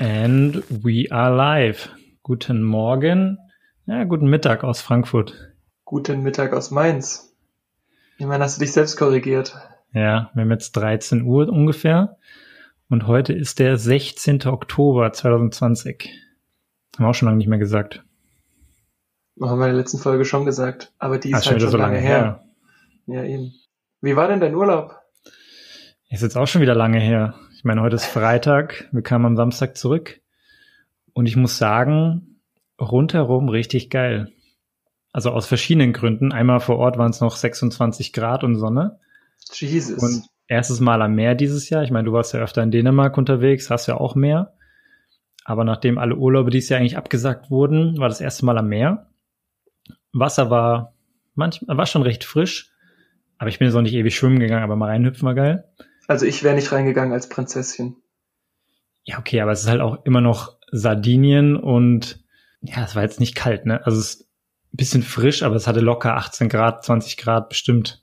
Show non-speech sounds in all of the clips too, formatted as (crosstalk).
And we are live. Guten Morgen. Ja, guten Mittag aus Frankfurt. Guten Mittag aus Mainz. Ich meine, hast du dich selbst korrigiert? Ja, wir haben jetzt 13 Uhr ungefähr. Und heute ist der 16. Oktober 2020. Haben wir auch schon lange nicht mehr gesagt. Haben wir in der letzten Folge schon gesagt. Aber die ist Ach, halt schon, so lange, lange her. her. Ja, eben. Wie war denn dein Urlaub? Ist jetzt auch schon wieder lange her. Ich meine, heute ist Freitag, wir kamen am Samstag zurück und ich muss sagen, rundherum richtig geil. Also aus verschiedenen Gründen. Einmal vor Ort waren es noch 26 Grad und Sonne. Jesus. Und erstes Mal am Meer dieses Jahr. Ich meine, du warst ja öfter in Dänemark unterwegs, hast ja auch Meer. Aber nachdem alle Urlaube dieses Jahr eigentlich abgesagt wurden, war das erste Mal am Meer. Wasser war manchmal, war schon recht frisch. Aber ich bin jetzt auch nicht ewig schwimmen gegangen, aber mal reinhüpfen war geil. Also ich wäre nicht reingegangen als Prinzesschen. Ja, okay, aber es ist halt auch immer noch Sardinien und ja, es war jetzt nicht kalt, ne? Also es ist ein bisschen frisch, aber es hatte locker 18 Grad, 20 Grad bestimmt.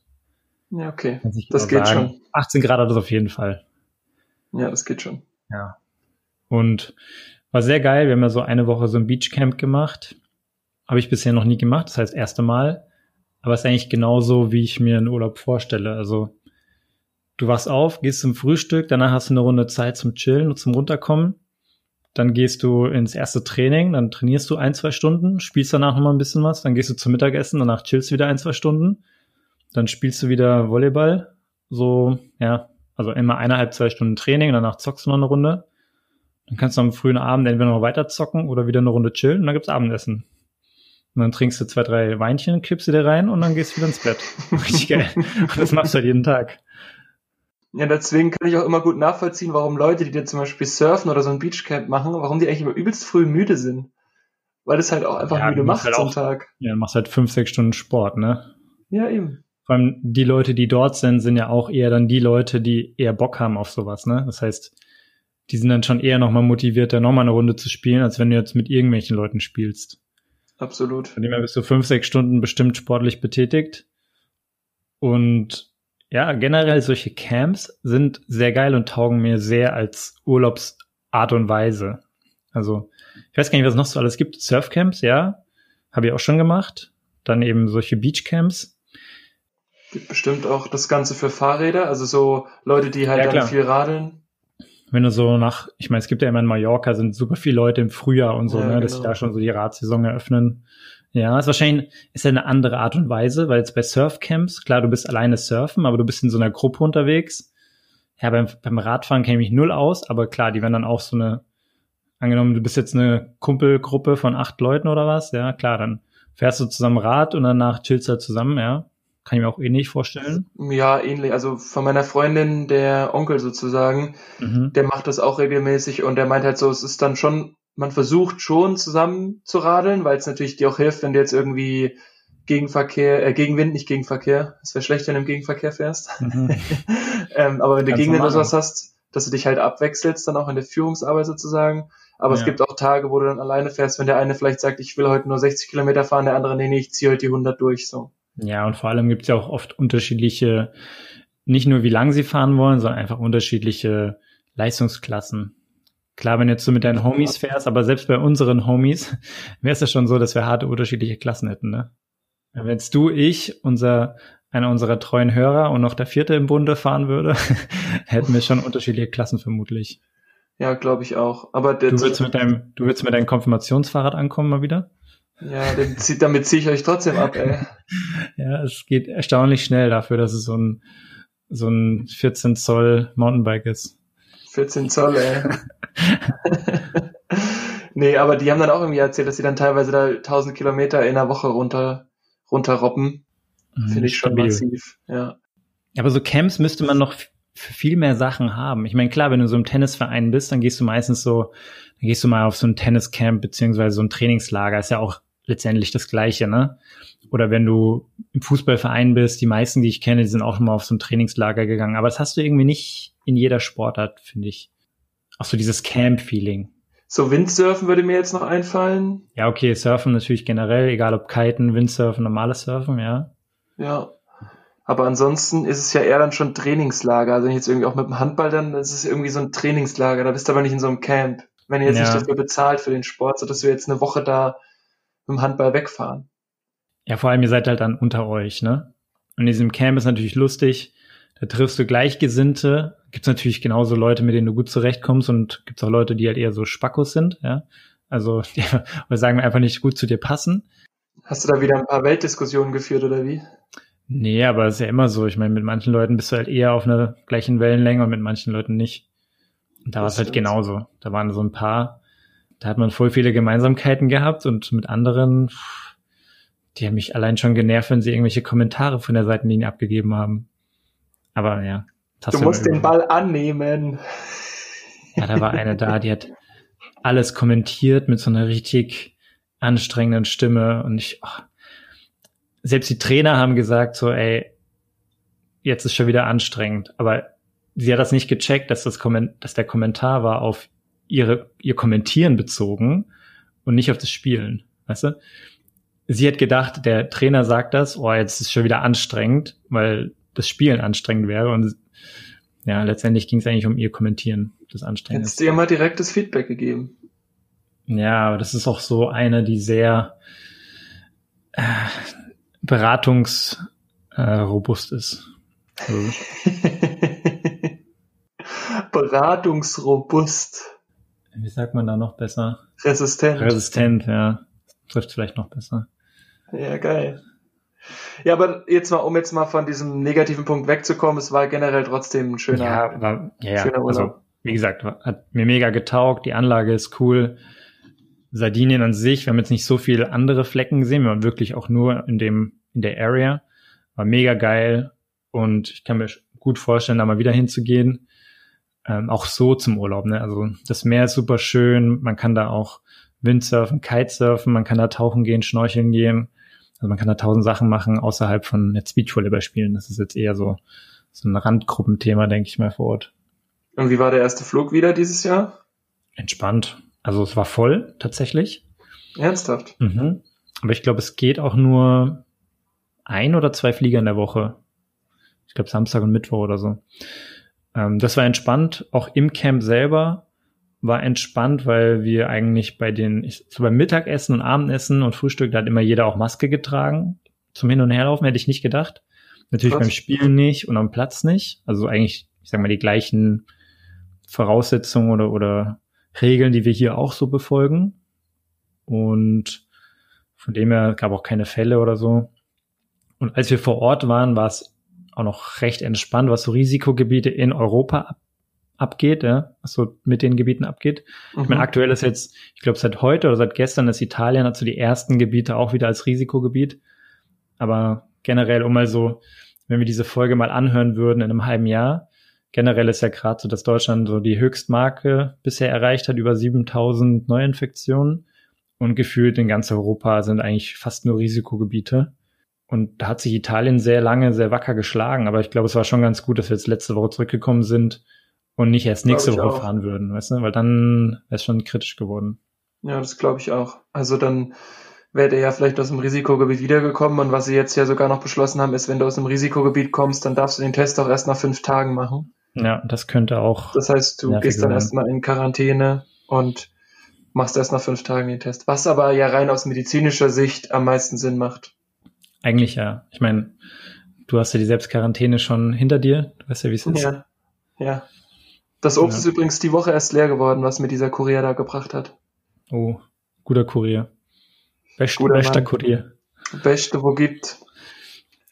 Ja, okay. Das geht sagen. schon. 18 Grad hat es auf jeden Fall. Ja, das geht schon. Ja. Und war sehr geil. Wir haben ja so eine Woche so ein Beachcamp gemacht. Habe ich bisher noch nie gemacht. Das heißt, das erste Mal. Aber es ist eigentlich genauso, wie ich mir einen Urlaub vorstelle. Also Du wachst auf, gehst zum Frühstück, danach hast du eine Runde Zeit zum Chillen und zum Runterkommen. Dann gehst du ins erste Training, dann trainierst du ein, zwei Stunden, spielst danach nochmal ein bisschen was, dann gehst du zum Mittagessen, danach chillst du wieder ein, zwei Stunden. Dann spielst du wieder Volleyball. So, ja, also immer eineinhalb, zwei Stunden Training, danach zockst du noch eine Runde. Dann kannst du am frühen Abend entweder noch weiter zocken oder wieder eine Runde chillen und dann gibt's Abendessen. Und dann trinkst du zwei, drei Weinchen, kippst du dir rein und dann gehst du wieder ins Bett. (laughs) Richtig geil. Und das machst du halt jeden Tag. Ja, deswegen kann ich auch immer gut nachvollziehen, warum Leute, die dir zum Beispiel surfen oder so ein Beachcamp machen, warum die eigentlich immer übelst früh müde sind. Weil das halt auch einfach ja, müde macht halt zum Tag. Ja, du machst halt fünf, sechs Stunden Sport, ne? Ja, eben. Vor allem die Leute, die dort sind, sind ja auch eher dann die Leute, die eher Bock haben auf sowas, ne? Das heißt, die sind dann schon eher nochmal motivierter, nochmal eine Runde zu spielen, als wenn du jetzt mit irgendwelchen Leuten spielst. Absolut. Von dem her bist du fünf, sechs Stunden bestimmt sportlich betätigt. Und ja, generell solche Camps sind sehr geil und taugen mir sehr als Urlaubsart und Weise. Also, ich weiß gar nicht, was es noch so alles gibt. Surfcamps, ja, habe ich auch schon gemacht. Dann eben solche Beachcamps. Gibt bestimmt auch das Ganze für Fahrräder, also so Leute, die halt ja, dann viel radeln. Wenn du so nach, ich meine, es gibt ja immer in Mallorca, sind super viele Leute im Frühjahr und so, ja, ne, genau. dass sie da schon so die Radsaison eröffnen. Ja, ist wahrscheinlich ist ja eine andere Art und Weise, weil jetzt bei Surfcamps, klar, du bist alleine surfen, aber du bist in so einer Gruppe unterwegs. Ja, beim, beim Radfahren kenne ich mich null aus, aber klar, die werden dann auch so eine, angenommen, du bist jetzt eine Kumpelgruppe von acht Leuten oder was, ja, klar, dann fährst du zusammen Rad und danach chillst du halt zusammen, ja. Kann ich mir auch ähnlich vorstellen. Ja, ähnlich. Also von meiner Freundin, der Onkel sozusagen, mhm. der macht das auch regelmäßig und der meint halt so, es ist dann schon man versucht schon zusammen zu radeln, weil es natürlich dir auch hilft, wenn du jetzt irgendwie Gegenverkehr, äh, Gegenwind, nicht Gegenverkehr. Es wäre schlecht, wenn du im Gegenverkehr fährst. Mhm. (laughs) ähm, aber wenn du Gegenwind oder sowas hast, dass du dich halt abwechselst, dann auch in der Führungsarbeit sozusagen. Aber ja. es gibt auch Tage, wo du dann alleine fährst, wenn der eine vielleicht sagt, ich will heute nur 60 Kilometer fahren, der andere, nee, nee, ich ziehe heute die 100 durch, so. Ja, und vor allem gibt es ja auch oft unterschiedliche, nicht nur wie lang sie fahren wollen, sondern einfach unterschiedliche Leistungsklassen. Klar, wenn du jetzt so mit deinen Homies fährst, aber selbst bei unseren Homies (laughs) wäre es ja schon so, dass wir harte unterschiedliche Klassen hätten, ne? Wenn jetzt du, ich, unser, einer unserer treuen Hörer und noch der vierte im Bunde fahren würde, (laughs) hätten wir schon unterschiedliche Klassen vermutlich. Ja, glaube ich auch. Aber du willst mit deinem, du willst mit deinem Konfirmationsfahrrad ankommen mal wieder? Ja, (laughs) damit ziehe ich euch trotzdem ab, ey. ja, es geht erstaunlich schnell dafür, dass es so ein, so ein 14 Zoll Mountainbike ist. 14 Zoll, ey. nee, aber die haben dann auch irgendwie erzählt, dass sie dann teilweise da 1000 Kilometer in einer Woche runter, runterroppen. Mhm, Finde ich schon stabil. massiv, ja. Aber so Camps müsste man noch für viel mehr Sachen haben. Ich meine, klar, wenn du so im Tennisverein bist, dann gehst du meistens so, dann gehst du mal auf so ein Tenniscamp beziehungsweise so ein Trainingslager. Ist ja auch letztendlich das Gleiche, ne? Oder wenn du im Fußballverein bist, die meisten, die ich kenne, die sind auch mal auf so ein Trainingslager gegangen. Aber das hast du irgendwie nicht in jeder Sportart, finde ich. Auch so dieses Camp-Feeling. So Windsurfen würde mir jetzt noch einfallen. Ja, okay, Surfen natürlich generell, egal ob Kiten, Windsurfen, normales Surfen, ja. Ja. Aber ansonsten ist es ja eher dann schon Trainingslager. Also wenn ich jetzt irgendwie auch mit dem Handball dann, ist irgendwie so ein Trainingslager, da bist du aber nicht in so einem Camp. wenn ihr jetzt ja. nicht dafür bezahlt für den Sport, sodass wir jetzt eine Woche da mit dem Handball wegfahren. Ja, vor allem ihr seid halt dann unter euch, ne? Und in diesem Camp ist natürlich lustig, da triffst du Gleichgesinnte, gibt's natürlich genauso Leute, mit denen du gut zurechtkommst und gibt's auch Leute, die halt eher so Spackos sind, ja. Also, (laughs) die, oder sagen wir einfach nicht gut zu dir passen. Hast du da wieder ein paar Weltdiskussionen geführt oder wie? Nee, aber es ist ja immer so. Ich meine, mit manchen Leuten bist du halt eher auf einer gleichen Wellenlänge und mit manchen Leuten nicht. Und da war es halt genauso. Da waren so ein paar, da hat man voll viele Gemeinsamkeiten gehabt und mit anderen, die haben mich allein schon genervt, wenn sie irgendwelche Kommentare von der Seitenlinie abgegeben haben. Aber ja. Du musst den Ball annehmen. Ja, da war eine da, die hat alles kommentiert mit so einer richtig anstrengenden Stimme und ich, oh, selbst die Trainer haben gesagt so, ey, jetzt ist schon wieder anstrengend, aber sie hat das nicht gecheckt, dass das Komment dass der Kommentar war auf ihre, ihr Kommentieren bezogen und nicht auf das Spielen, weißt du? Sie hat gedacht, der Trainer sagt das, oh, jetzt ist schon wieder anstrengend, weil das Spielen anstrengend wäre und ja, letztendlich ging es eigentlich um ihr Kommentieren, das anstrengend Hättest du ihr mal direktes Feedback gegeben. Ja, aber das ist auch so eine, die sehr äh, beratungsrobust äh, ist. Also. (laughs) Beratungsrobust. Wie sagt man da noch besser? Resistent. Resistent, ja. Trifft vielleicht noch besser. Ja, geil. Ja, aber jetzt mal, um jetzt mal von diesem negativen Punkt wegzukommen, es war generell trotzdem ein schöner, ja, war, ja, schöner Urlaub. Also, wie gesagt, hat mir mega getaugt, die Anlage ist cool. Sardinien an sich, wir haben jetzt nicht so viele andere Flecken gesehen, wir waren wirklich auch nur in dem, in der Area. War mega geil und ich kann mir gut vorstellen, da mal wieder hinzugehen. Ähm, auch so zum Urlaub, ne? Also das Meer ist super schön, man kann da auch Windsurfen, Kitesurfen, man kann da tauchen gehen, schnorcheln gehen. Also man kann da tausend Sachen machen, außerhalb von jetzt Beachvolleyball spielen. Das ist jetzt eher so, so ein Randgruppenthema, denke ich mal, vor Ort. Und wie war der erste Flug wieder dieses Jahr? Entspannt. Also es war voll, tatsächlich. Ernsthaft? Mhm. Aber ich glaube, es geht auch nur ein oder zwei Flieger in der Woche. Ich glaube Samstag und Mittwoch oder so. Ähm, das war entspannt. Auch im Camp selber war entspannt, weil wir eigentlich bei den, ich, so beim Mittagessen und Abendessen und Frühstück, da hat immer jeder auch Maske getragen. Zum Hin- und Herlaufen hätte ich nicht gedacht. Natürlich Was? beim Spielen nicht und am Platz nicht. Also eigentlich, ich sag mal, die gleichen Voraussetzungen oder, oder Regeln, die wir hier auch so befolgen. Und von dem her gab auch keine Fälle oder so. Und als wir vor Ort waren, war es auch noch recht entspannt, was so Risikogebiete in Europa abgeht, ja, was so mit den Gebieten abgeht. Mhm. Ich meine, mhm. aktuell ist jetzt, ich glaube, seit heute oder seit gestern ist Italien hat so die ersten Gebiete auch wieder als Risikogebiet. Aber generell, um mal so, wenn wir diese Folge mal anhören würden in einem halben Jahr, generell ist ja gerade so, dass Deutschland so die Höchstmarke bisher erreicht hat, über 7000 Neuinfektionen. Und gefühlt in ganz Europa sind eigentlich fast nur Risikogebiete. Und da hat sich Italien sehr lange, sehr wacker geschlagen. Aber ich glaube, es war schon ganz gut, dass wir jetzt letzte Woche zurückgekommen sind und nicht erst nächste Woche auch. fahren würden, weißt du? Weil dann wäre es schon kritisch geworden. Ja, das glaube ich auch. Also dann wäre der ja vielleicht aus dem Risikogebiet wiedergekommen und was sie jetzt ja sogar noch beschlossen haben, ist, wenn du aus dem Risikogebiet kommst, dann darfst du den Test auch erst nach fünf Tagen machen. Ja, das könnte auch. Das heißt, du gehst dann erstmal in Quarantäne und machst erst nach fünf Tagen den Test. Was aber ja rein aus medizinischer Sicht am meisten Sinn macht. Eigentlich ja. Ich meine, du hast ja die Selbstquarantäne schon hinter dir. Du weißt ja, wie es ist. Ja, ja. Das Obst ja. ist übrigens die Woche erst leer geworden, was mir dieser Kurier da gebracht hat. Oh, guter Kurier. Best, guter bester Mann. Kurier. Beste, wo gibt.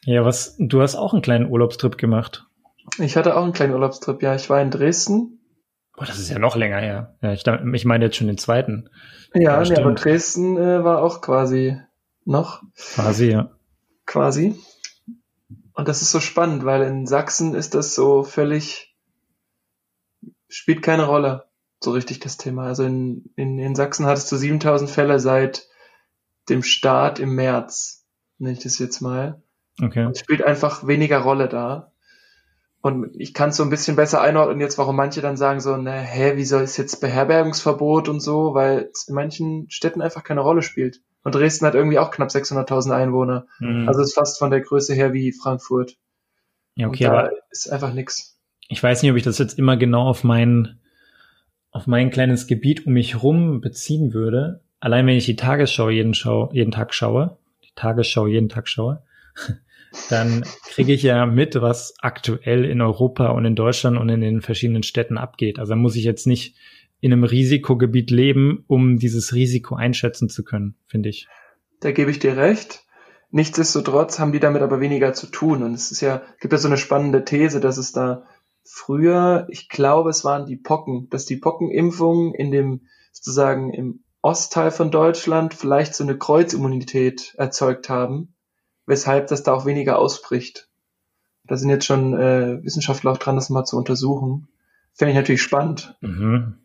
Ja, was, du hast auch einen kleinen Urlaubstrip gemacht. Ich hatte auch einen kleinen Urlaubstrip, ja. Ich war in Dresden. Boah, das ist ja noch länger her. Ja, ich, ich meine jetzt schon den zweiten. Ja, ja nee, aber Dresden äh, war auch quasi noch. Quasi, ja. Quasi. Und das ist so spannend, weil in Sachsen ist das so völlig, spielt keine Rolle, so richtig das Thema. Also in, in, in Sachsen hattest du 7000 Fälle seit dem Start im März, nenne ich das jetzt mal. Okay. Es spielt einfach weniger Rolle da. Und ich kann es so ein bisschen besser einordnen jetzt, warum manche dann sagen so, ne, hä, wieso ist jetzt Beherbergungsverbot und so, weil es in manchen Städten einfach keine Rolle spielt. Und Dresden hat irgendwie auch knapp 600.000 Einwohner. Mhm. Also ist fast von der Größe her wie Frankfurt. Ja, okay, aber ist einfach nix. Ich weiß nicht, ob ich das jetzt immer genau auf meinen auf mein kleines Gebiet um mich rum beziehen würde, allein wenn ich die Tagesschau jeden, Schau, jeden Tag schaue, die Tagesschau jeden Tag schaue, (laughs) dann kriege ich ja mit, was aktuell in Europa und in Deutschland und in den verschiedenen Städten abgeht. Also muss ich jetzt nicht in einem Risikogebiet leben, um dieses Risiko einschätzen zu können, finde ich. Da gebe ich dir recht. Nichtsdestotrotz haben die damit aber weniger zu tun. Und es ist ja, gibt ja so eine spannende These, dass es da früher, ich glaube, es waren die Pocken, dass die Pockenimpfungen in dem, sozusagen im Ostteil von Deutschland vielleicht so eine Kreuzimmunität erzeugt haben, weshalb das da auch weniger ausbricht. Da sind jetzt schon äh, Wissenschaftler auch dran, das mal zu untersuchen. Fände ich natürlich spannend. Mhm.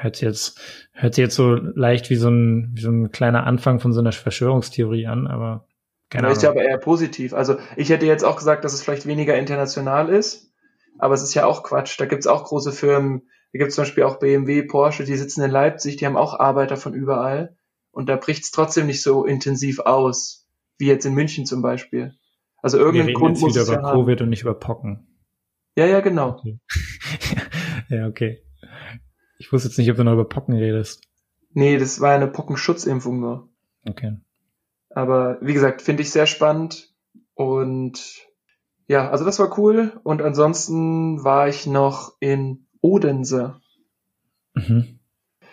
Hört jetzt, hört sich jetzt so leicht wie so ein, wie so ein kleiner Anfang von so einer Verschwörungstheorie an, aber keine Ahnung. Ist ja aber eher positiv. Also ich hätte jetzt auch gesagt, dass es vielleicht weniger international ist, aber es ist ja auch Quatsch. Da gibt's auch große Firmen, da gibt's zum Beispiel auch BMW, Porsche, die sitzen in Leipzig, die haben auch Arbeiter von überall und da bricht's trotzdem nicht so intensiv aus, wie jetzt in München zum Beispiel. Also irgendein Grund muss wieder es über ja Covid haben. und nicht über Pocken. Ja, ja, genau. Okay. (laughs) ja, okay. Ich wusste jetzt nicht, ob du noch über Pocken redest. Nee, das war eine Pockenschutzimpfung nur. Okay. Aber wie gesagt, finde ich sehr spannend und ja, also das war cool und ansonsten war ich noch in Odense. Mhm.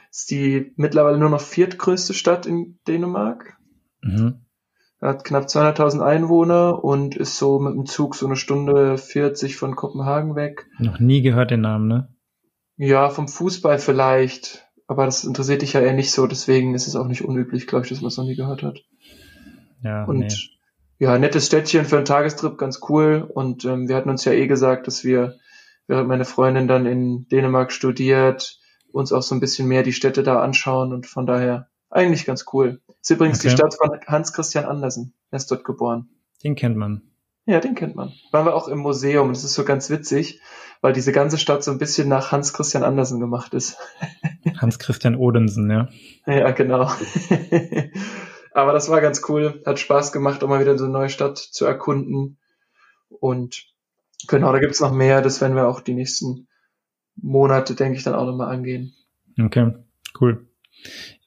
Ist die mittlerweile nur noch viertgrößte Stadt in Dänemark. Mhm. Hat knapp 200.000 Einwohner und ist so mit dem Zug so eine Stunde 40 von Kopenhagen weg. Noch nie gehört den Namen, ne? Ja, vom Fußball vielleicht. Aber das interessiert dich ja eher nicht so, deswegen ist es auch nicht unüblich, glaube ich, dass man es noch nie gehört hat. Ja, und nee. Ja, nettes Städtchen für einen Tagestrip, ganz cool. Und ähm, wir hatten uns ja eh gesagt, dass wir, während meine Freundin dann in Dänemark studiert, uns auch so ein bisschen mehr die Städte da anschauen und von daher eigentlich ganz cool. ist übrigens okay. die Stadt von Hans Christian Andersen. Er ist dort geboren. Den kennt man. Ja, den kennt man. Waren wir auch im Museum. Das ist so ganz witzig, weil diese ganze Stadt so ein bisschen nach Hans Christian Andersen gemacht ist. Hans Christian Odensen, ja. (laughs) Ja, genau. (laughs) Aber das war ganz cool. Hat Spaß gemacht, um mal wieder so eine neue Stadt zu erkunden. Und genau, da gibt's noch mehr. Das werden wir auch die nächsten Monate, denke ich, dann auch nochmal angehen. Okay, cool.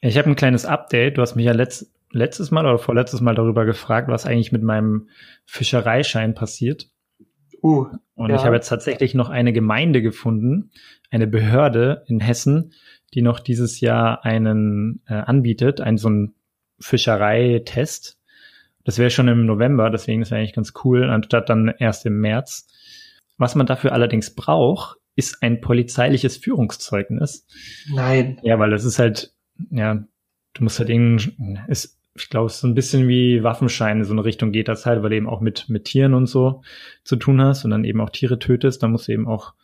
Ich habe ein kleines Update. Du hast mich ja letzt, letztes Mal oder vorletztes Mal darüber gefragt, was eigentlich mit meinem Fischereischein passiert. Uh, und ja. ich habe jetzt tatsächlich noch eine Gemeinde gefunden, eine Behörde in Hessen, die noch dieses Jahr einen äh, anbietet, einen so einen Fischereitest. Das wäre schon im November, deswegen ist eigentlich ganz cool, anstatt dann erst im März. Was man dafür allerdings braucht, ist ein polizeiliches Führungszeugnis. Nein. Ja, weil das ist halt, ja, du musst halt irgendwie, ist ich glaube, es ist so ein bisschen wie Waffenscheine, so eine Richtung geht das halt, weil du eben auch mit, mit Tieren und so zu tun hast und dann eben auch Tiere tötest. Da musst du eben auch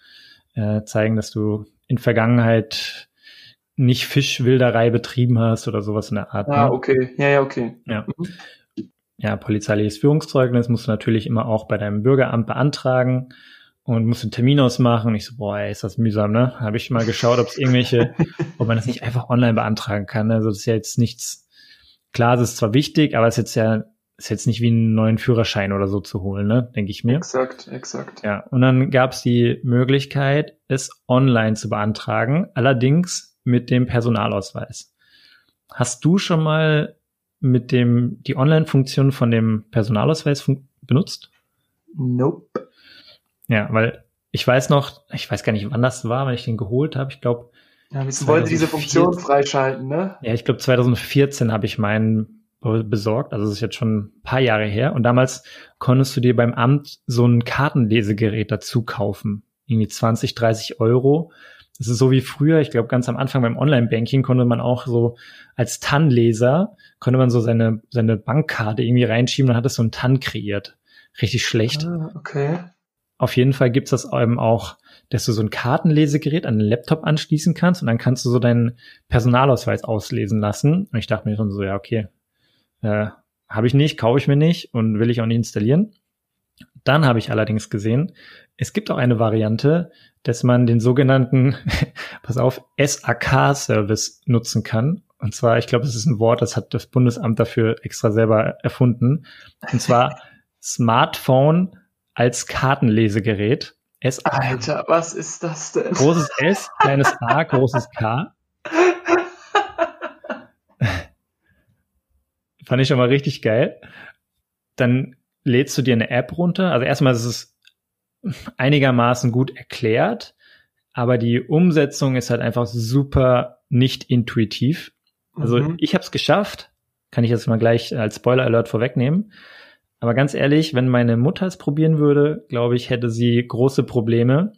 äh, zeigen, dass du in Vergangenheit nicht Fischwilderei betrieben hast oder sowas in der Art. Ah, ne? okay. Ja, ja, okay. Ja. Mhm. Ja, polizeiliches Führungszeugnis musst du natürlich immer auch bei deinem Bürgeramt beantragen und musst einen Termin ausmachen. Und ich so, boah, ey, ist das mühsam, ne? Habe ich mal geschaut, ob es irgendwelche, (laughs) ob man das nicht einfach online beantragen kann. Also das ist ja jetzt nichts Klar, es ist zwar wichtig, aber es ist jetzt ja ist jetzt nicht wie einen neuen Führerschein oder so zu holen, ne? Denke ich mir. Exakt, exakt. Ja, und dann gab es die Möglichkeit, es online zu beantragen, allerdings mit dem Personalausweis. Hast du schon mal mit dem die Online-Funktion von dem Personalausweis benutzt? Nope. Ja, weil ich weiß noch, ich weiß gar nicht, wann das war, wenn ich den geholt habe. Ich glaube, ja, wir wollen diese Funktion freischalten, ne? Ja, ich glaube 2014 habe ich meinen besorgt, also das ist jetzt schon ein paar Jahre her. Und damals konntest du dir beim Amt so ein Kartenlesegerät dazu kaufen. Irgendwie 20, 30 Euro. Das ist so wie früher, ich glaube ganz am Anfang beim Online-Banking konnte man auch so als TAN-Leser, konnte man so seine, seine Bankkarte irgendwie reinschieben und hat es so ein TAN kreiert. Richtig schlecht. Ah, okay. Auf jeden Fall gibt's das eben auch dass du so ein Kartenlesegerät an den Laptop anschließen kannst und dann kannst du so deinen Personalausweis auslesen lassen. Und ich dachte mir schon so, ja, okay, äh, habe ich nicht, kaufe ich mir nicht und will ich auch nicht installieren. Dann habe ich allerdings gesehen, es gibt auch eine Variante, dass man den sogenannten, (laughs) pass auf, SAK-Service nutzen kann. Und zwar, ich glaube, das ist ein Wort, das hat das Bundesamt dafür extra selber erfunden. Und zwar (laughs) Smartphone als Kartenlesegerät. S. -A. Alter, was ist das denn? Großes S, kleines A, großes K. (laughs) Fand ich schon mal richtig geil. Dann lädst du dir eine App runter. Also erstmal ist es einigermaßen gut erklärt, aber die Umsetzung ist halt einfach super nicht intuitiv. Also mhm. ich habe es geschafft, kann ich jetzt mal gleich als Spoiler Alert vorwegnehmen. Aber ganz ehrlich, wenn meine Mutter es probieren würde, glaube ich, hätte sie große Probleme.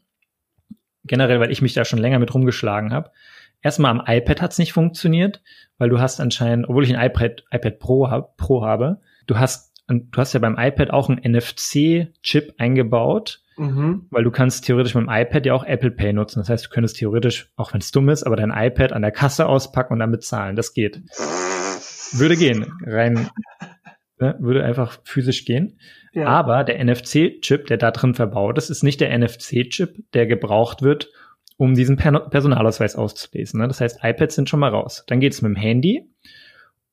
Generell, weil ich mich da schon länger mit rumgeschlagen habe. Erstmal am iPad hat es nicht funktioniert, weil du hast anscheinend, obwohl ich ein iPad, iPad Pro, hab, Pro habe, du hast, du hast ja beim iPad auch einen NFC-Chip eingebaut, mhm. weil du kannst theoretisch mit dem iPad ja auch Apple Pay nutzen. Das heißt, du könntest theoretisch, auch wenn es dumm ist, aber dein iPad an der Kasse auspacken und dann bezahlen. Das geht. Würde gehen, rein, (laughs) ne, würde einfach physisch gehen. Ja. Aber der NFC-Chip, der da drin verbaut ist, ist nicht der NFC-Chip, der gebraucht wird, um diesen per Personalausweis auszulesen. Ne? Das heißt, iPads sind schon mal raus. Dann geht's mit dem Handy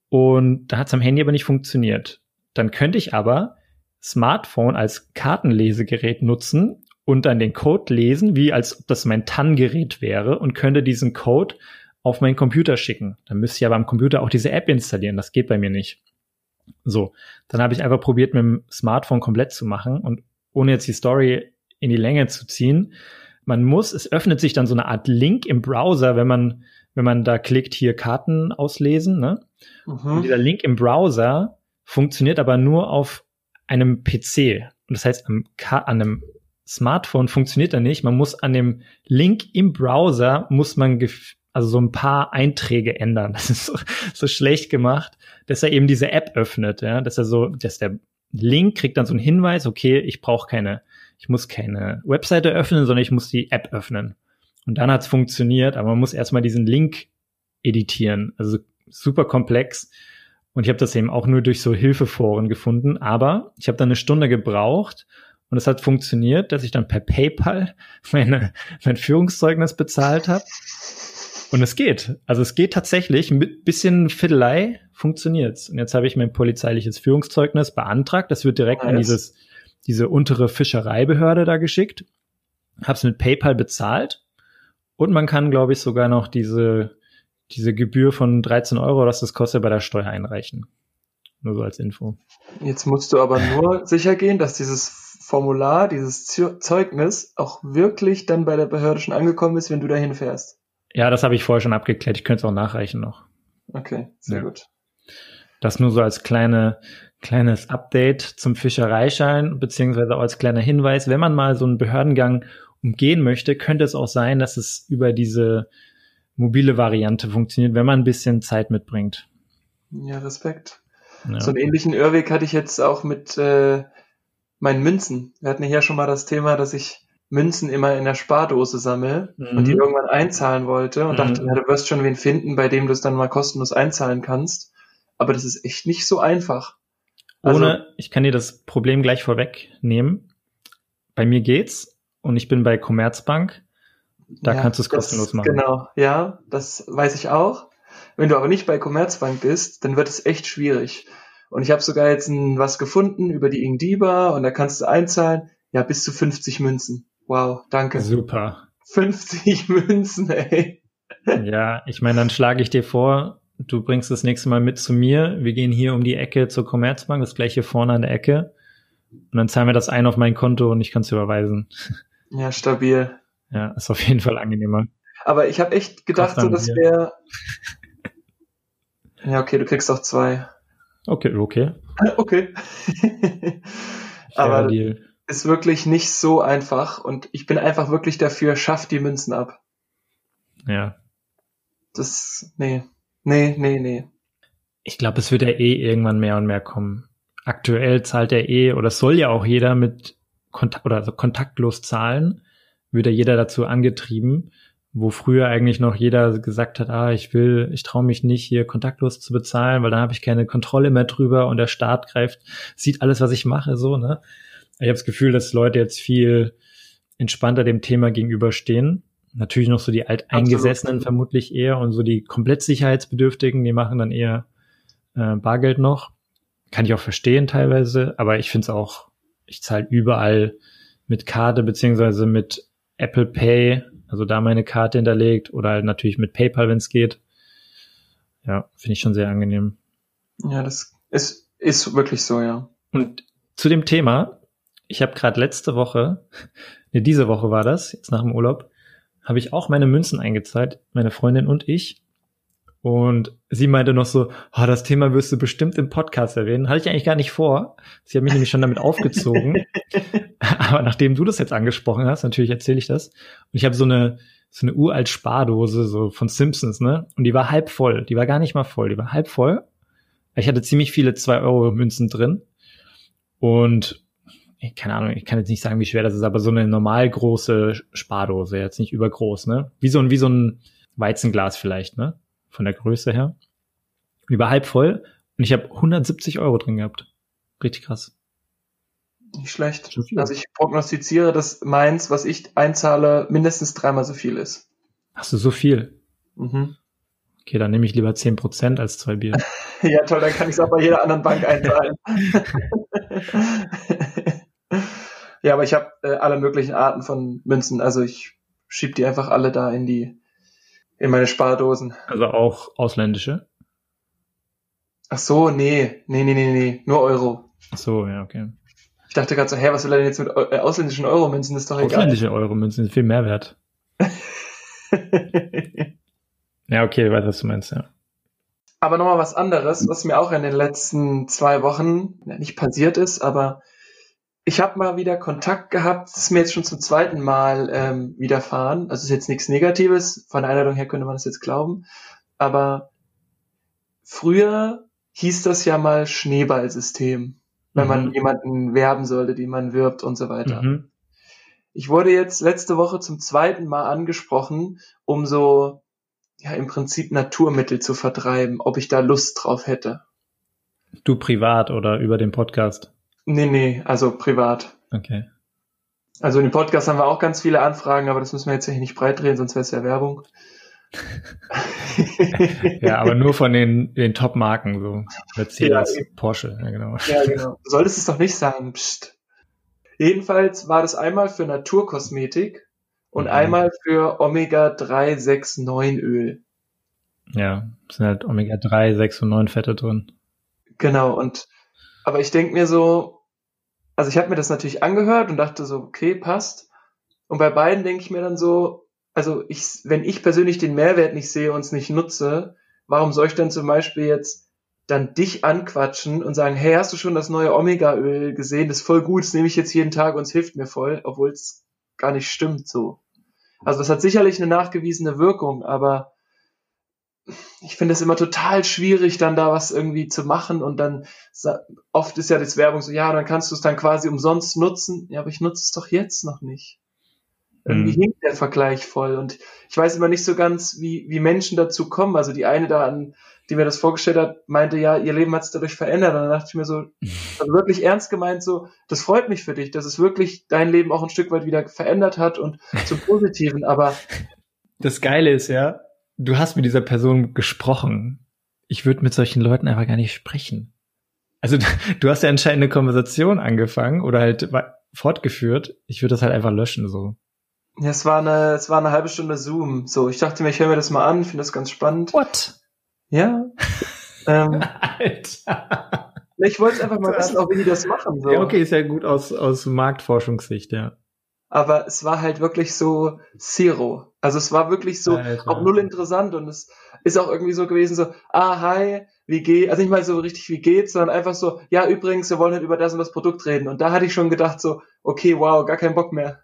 und da hat's am Handy aber nicht funktioniert. Dann könnte ich aber Smartphone als Kartenlesegerät nutzen und dann den Code lesen, wie als ob das mein TAN-Gerät wäre und könnte diesen Code auf meinen Computer schicken. Dann müsste ich aber am Computer auch diese App installieren. Das geht bei mir nicht. So, dann habe ich einfach probiert, mit dem Smartphone komplett zu machen und ohne jetzt die Story in die Länge zu ziehen, man muss, es öffnet sich dann so eine Art Link im Browser, wenn man, wenn man da klickt, hier Karten auslesen, ne? Mhm. Und dieser Link im Browser funktioniert aber nur auf einem PC. Und das heißt, an einem Smartphone funktioniert er nicht. Man muss an dem Link im Browser muss man also so ein paar Einträge ändern. Das ist so, so schlecht gemacht, dass er eben diese App öffnet, ja, dass er so, dass der Link kriegt dann so einen Hinweis, okay, ich brauche keine ich muss keine Webseite öffnen, sondern ich muss die App öffnen. Und dann hat's funktioniert, aber man muss erstmal diesen Link editieren. Also super komplex. Und ich habe das eben auch nur durch so Hilfeforen gefunden. Aber ich habe dann eine Stunde gebraucht und es hat funktioniert, dass ich dann per PayPal (laughs) meine, mein Führungszeugnis bezahlt habe. Und es geht. Also es geht tatsächlich. Mit bisschen Fiddelei funktioniert's. Und jetzt habe ich mein polizeiliches Führungszeugnis beantragt. Das wird direkt nice. an dieses diese untere Fischereibehörde da geschickt, hab's mit PayPal bezahlt und man kann, glaube ich, sogar noch diese, diese Gebühr von 13 Euro, was das kostet, bei der Steuer einreichen. Nur so als Info. Jetzt musst du aber nur (laughs) sicher gehen, dass dieses Formular, dieses Zeugnis auch wirklich dann bei der Behörde schon angekommen ist, wenn du dahin fährst. Ja, das habe ich vorher schon abgeklärt. Ich könnte es auch nachreichen noch. Okay, sehr ja. gut. Das nur so als kleine, kleines Update zum Fischereischein, beziehungsweise auch als kleiner Hinweis, wenn man mal so einen Behördengang umgehen möchte, könnte es auch sein, dass es über diese mobile Variante funktioniert, wenn man ein bisschen Zeit mitbringt. Ja, Respekt. Ja. So einen ähnlichen Irrweg hatte ich jetzt auch mit äh, meinen Münzen. Wir hatten ja schon mal das Thema, dass ich Münzen immer in der Spardose sammle mhm. und die irgendwann einzahlen wollte und mhm. dachte, ja, du wirst schon wen finden, bei dem du es dann mal kostenlos einzahlen kannst. Aber das ist echt nicht so einfach. Also, Ohne, ich kann dir das Problem gleich vorwegnehmen. Bei mir geht's und ich bin bei Commerzbank. Da ja, kannst du es kostenlos machen. Genau, ja, das weiß ich auch. Wenn du aber nicht bei Commerzbank bist, dann wird es echt schwierig. Und ich habe sogar jetzt ein, was gefunden über die Ingdiba und da kannst du einzahlen, ja, bis zu 50 Münzen. Wow, danke. Super. 50 (laughs) Münzen, ey. Ja, ich meine, dann schlage ich dir vor, du bringst das nächste Mal mit zu mir. Wir gehen hier um die Ecke zur Commerzbank, das gleiche vorne an der Ecke. Und dann zahlen wir das ein auf mein Konto und ich kann es überweisen. Ja, stabil. Ja, ist auf jeden Fall angenehmer. Aber ich habe echt gedacht, so das wäre. ja, okay, du kriegst auch zwei. Okay, okay. (laughs) okay. Aber Deal. ist wirklich nicht so einfach und ich bin einfach wirklich dafür, schaff die Münzen ab. Ja. Das, nee. Nee, nee, nee. Ich glaube, es wird ja eh irgendwann mehr und mehr kommen. Aktuell zahlt ja eh, oder soll ja auch jeder mit Kontakt oder also kontaktlos zahlen, wird ja jeder dazu angetrieben, wo früher eigentlich noch jeder gesagt hat, ah, ich will, ich traue mich nicht, hier kontaktlos zu bezahlen, weil dann habe ich keine Kontrolle mehr drüber und der Staat greift, sieht alles, was ich mache, so, ne? Ich habe das Gefühl, dass Leute jetzt viel entspannter dem Thema gegenüberstehen natürlich noch so die Alteingesessenen Absolut. vermutlich eher und so die komplett Sicherheitsbedürftigen, die machen dann eher äh, Bargeld noch. Kann ich auch verstehen teilweise, aber ich finde es auch, ich zahle überall mit Karte beziehungsweise mit Apple Pay, also da meine Karte hinterlegt oder halt natürlich mit PayPal, wenn es geht. Ja, finde ich schon sehr angenehm. Ja, das ist, ist wirklich so, ja. Und zu dem Thema, ich habe gerade letzte Woche, (laughs) ne, diese Woche war das, jetzt nach dem Urlaub, habe ich auch meine Münzen eingezahlt, meine Freundin und ich. Und sie meinte noch so, oh, das Thema wirst du bestimmt im Podcast erwähnen. Hatte ich eigentlich gar nicht vor. Sie hat mich nämlich schon damit aufgezogen. (laughs) Aber nachdem du das jetzt angesprochen hast, natürlich erzähle ich das. Und ich habe so eine, so eine uralt Spardose, so von Simpsons, ne? Und die war halb voll. Die war gar nicht mal voll. Die war halb voll. Ich hatte ziemlich viele 2-Euro-Münzen drin. Und keine Ahnung, ich kann jetzt nicht sagen, wie schwer das ist, aber so eine normal große Spardose, jetzt nicht übergroß, ne? Wie so ein, wie so ein Weizenglas vielleicht, ne? Von der Größe her. Die war halb voll und ich habe 170 Euro drin gehabt. Richtig krass. Nicht schlecht. Also ich prognostiziere, dass meins, was ich einzahle, mindestens dreimal so viel ist. Hast du so viel? Mhm. Okay, dann nehme ich lieber 10% als zwei Bier. (laughs) ja, toll, dann kann ich es auch bei jeder anderen Bank einzahlen. (laughs) ja, aber ich habe äh, alle möglichen Arten von Münzen. Also ich schieb die einfach alle da in die, in meine Spardosen. Also auch ausländische? Ach so, nee, nee, nee, nee, nee, nur Euro. Ach so, ja, okay. Ich dachte gerade so, hä, was will er denn jetzt mit äh, ausländischen Euro-Münzen? Das ist doch egal. Ausländische Euro-Münzen sind viel mehr wert. (laughs) ja, okay, weiß, was du meinst, ja. Aber nochmal was anderes, was mir auch in den letzten zwei Wochen nicht passiert ist, aber ich habe mal wieder Kontakt gehabt, das ist mir jetzt schon zum zweiten Mal ähm, widerfahren. Also ist jetzt nichts Negatives, von der Einladung her könnte man das jetzt glauben. Aber früher hieß das ja mal Schneeballsystem, wenn mhm. man jemanden werben sollte, die man wirbt und so weiter. Mhm. Ich wurde jetzt letzte Woche zum zweiten Mal angesprochen, um so ja im Prinzip Naturmittel zu vertreiben, ob ich da Lust drauf hätte. Du privat oder über den Podcast? Nee, nee, also privat. Okay. Also in dem Podcast haben wir auch ganz viele Anfragen, aber das müssen wir jetzt hier nicht breit drehen, sonst wäre es ja Werbung. (laughs) ja, aber nur von den, den Top-Marken, so Mercedes, ja, Porsche, ja genau. Ja, genau. Du solltest es doch nicht sagen, pst. Jedenfalls war das einmal für Naturkosmetik und mhm. einmal für Omega-369-Öl. Ja, sind halt Omega-3, 6 und 9 Fette drin. Genau, und aber ich denke mir so, also ich habe mir das natürlich angehört und dachte so, okay, passt. Und bei beiden denke ich mir dann so, also ich, wenn ich persönlich den Mehrwert nicht sehe und es nicht nutze, warum soll ich dann zum Beispiel jetzt dann dich anquatschen und sagen, hey, hast du schon das neue Omega-Öl gesehen? Das ist voll gut, das nehme ich jetzt jeden Tag und es hilft mir voll, obwohl es gar nicht stimmt so. Also das hat sicherlich eine nachgewiesene Wirkung, aber ich finde es immer total schwierig, dann da was irgendwie zu machen und dann oft ist ja das Werbung so, ja, dann kannst du es dann quasi umsonst nutzen. Ja, aber ich nutze es doch jetzt noch nicht. Irgendwie mhm. hinkt der Vergleich voll und ich weiß immer nicht so ganz, wie, wie Menschen dazu kommen. Also die eine da an, die mir das vorgestellt hat, meinte, ja, ihr Leben hat sich dadurch verändert. Und dann dachte ich mir so, (laughs) also wirklich ernst gemeint so, das freut mich für dich, dass es wirklich dein Leben auch ein Stück weit wieder verändert hat und zum Positiven, aber das Geile ist ja, du hast mit dieser Person gesprochen. Ich würde mit solchen Leuten einfach gar nicht sprechen. Also (laughs) du hast ja anscheinend eine Konversation angefangen oder halt fortgeführt. Ich würde das halt einfach löschen so. Ja, es war eine, es war eine halbe Stunde Zoom. So, ich dachte mir, ich höre mir das mal an, finde das ganz spannend. What? Ja. (laughs) ähm, Alter. Ich wollte einfach mal wissen, auch wie die das machen. So. Ja, okay, ist ja gut aus, aus Marktforschungssicht, ja aber es war halt wirklich so Zero. Also es war wirklich so Alter. auch null interessant und es ist auch irgendwie so gewesen, so, ah, hi, wie geht, also nicht mal so richtig, wie geht's, sondern einfach so, ja, übrigens, wir wollen halt über das und das Produkt reden. Und da hatte ich schon gedacht, so, okay, wow, gar keinen Bock mehr.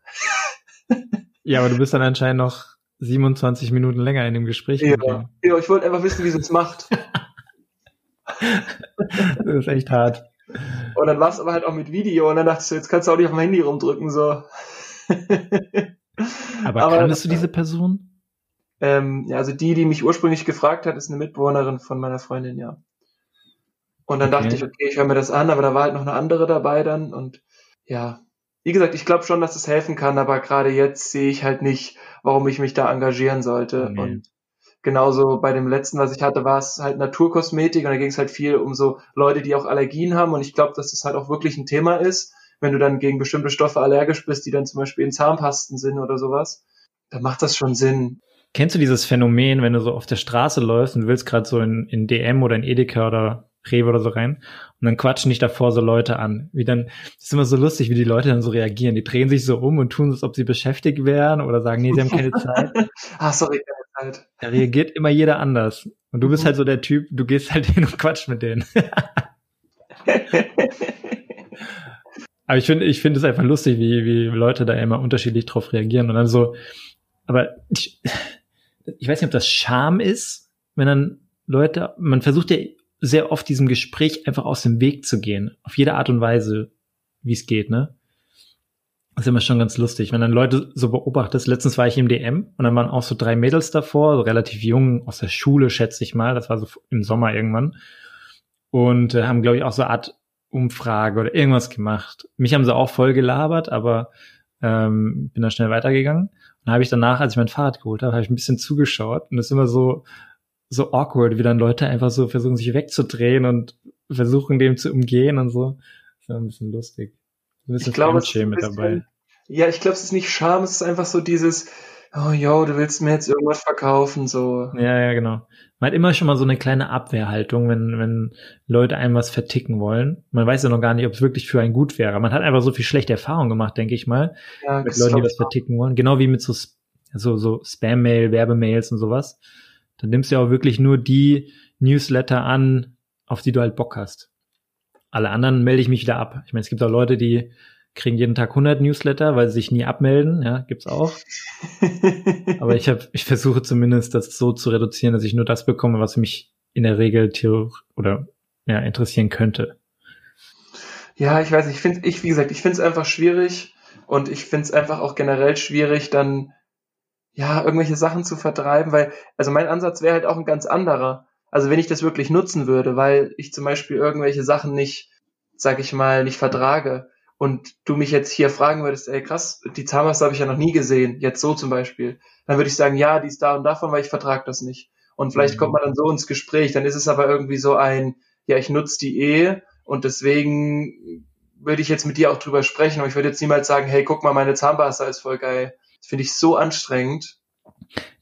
ja, aber du bist dann anscheinend noch 27 Minuten länger in dem Gespräch. Ja, ja ich wollte einfach wissen, wie sie es macht. (laughs) das ist echt hart. Und dann war es aber halt auch mit Video und dann dachte ich so, jetzt kannst du auch nicht auf dem Handy rumdrücken, so. (laughs) Aber, Aber kanntest du diese Person? Ähm, ja, also die, die mich ursprünglich gefragt hat, ist eine Mitbewohnerin von meiner Freundin, ja. Und dann okay. dachte ich, okay, ich höre mir das an, aber da war halt noch eine andere dabei dann und ja, wie gesagt, ich glaube schon, dass es helfen kann, aber gerade jetzt sehe ich halt nicht, warum ich mich da engagieren sollte. Okay. Und genauso bei dem letzten, was ich hatte, war es halt Naturkosmetik und da ging es halt viel um so Leute, die auch Allergien haben und ich glaube, dass das halt auch wirklich ein Thema ist wenn du dann gegen bestimmte Stoffe allergisch bist, die dann zum Beispiel in Zahnpasten sind oder sowas, dann macht das schon Sinn. Kennst du dieses Phänomen, wenn du so auf der Straße läufst und willst gerade so in, in DM oder in Edeka oder Rewe oder so rein und dann quatschen dich davor so Leute an. Wie dann, das ist immer so lustig, wie die Leute dann so reagieren. Die drehen sich so um und tun so, als ob sie beschäftigt wären oder sagen, nee, sie haben keine Zeit. (laughs) ah, sorry, keine Zeit. Da reagiert immer jeder anders. Und du bist mhm. halt so der Typ, du gehst halt (laughs) hin und quatsch mit denen. (laughs) Aber ich finde, ich finde es einfach lustig, wie, wie Leute da immer unterschiedlich drauf reagieren und dann so, aber ich, ich weiß nicht, ob das Scham ist, wenn dann Leute, man versucht ja sehr oft diesem Gespräch einfach aus dem Weg zu gehen. Auf jede Art und Weise, wie es geht, ne? Das ist immer schon ganz lustig, wenn dann Leute so beobachtest. Letztens war ich im DM und dann waren auch so drei Mädels davor, so relativ jung, aus der Schule, schätze ich mal. Das war so im Sommer irgendwann. Und äh, haben, glaube ich, auch so eine Art Umfrage oder irgendwas gemacht. Mich haben sie auch voll gelabert, aber ähm, bin da schnell weitergegangen. Und dann habe ich danach, als ich mein Fahrrad geholt habe, habe ich ein bisschen zugeschaut und das ist immer so, so awkward, wie dann Leute einfach so versuchen, sich wegzudrehen und versuchen, dem zu umgehen und so. Das ist ein bisschen lustig. Ein bisschen ich glaube, mit dabei. Ja, ich glaube, es ist nicht Scham, es ist einfach so dieses, oh yo, du willst mir jetzt irgendwas verkaufen, so. Ja, ja, genau. Man hat immer schon mal so eine kleine Abwehrhaltung, wenn, wenn Leute einem was verticken wollen. Man weiß ja noch gar nicht, ob es wirklich für einen gut wäre. Man hat einfach so viel schlechte Erfahrungen gemacht, denke ich mal, ja, mit Leuten, die was verticken wollen. Genau wie mit so, so, so Spam-Mail, Werbemails und sowas. Dann nimmst du ja auch wirklich nur die Newsletter an, auf die du halt Bock hast. Alle anderen melde ich mich wieder ab. Ich meine, es gibt auch Leute, die kriegen jeden Tag 100 Newsletter, weil sie sich nie abmelden. Ja, gibt's auch. (laughs) Aber ich habe, ich versuche zumindest das so zu reduzieren, dass ich nur das bekomme, was mich in der Regel oder ja interessieren könnte. Ja, ich weiß. Ich finde, ich wie gesagt, ich finde es einfach schwierig und ich finde es einfach auch generell schwierig, dann ja, irgendwelche Sachen zu vertreiben, weil, also mein Ansatz wäre halt auch ein ganz anderer. Also wenn ich das wirklich nutzen würde, weil ich zum Beispiel irgendwelche Sachen nicht, sag ich mal, nicht vertrage und du mich jetzt hier fragen würdest, ey krass, die Zahnpasta habe ich ja noch nie gesehen, jetzt so zum Beispiel, dann würde ich sagen, ja, die ist da und davon, weil ich vertrage das nicht. Und vielleicht mhm. kommt man dann so ins Gespräch, dann ist es aber irgendwie so ein, ja, ich nutze die eh und deswegen würde ich jetzt mit dir auch drüber sprechen, aber ich würde jetzt niemals sagen, hey, guck mal, meine Zahnpasta ist voll geil. Das finde ich so anstrengend.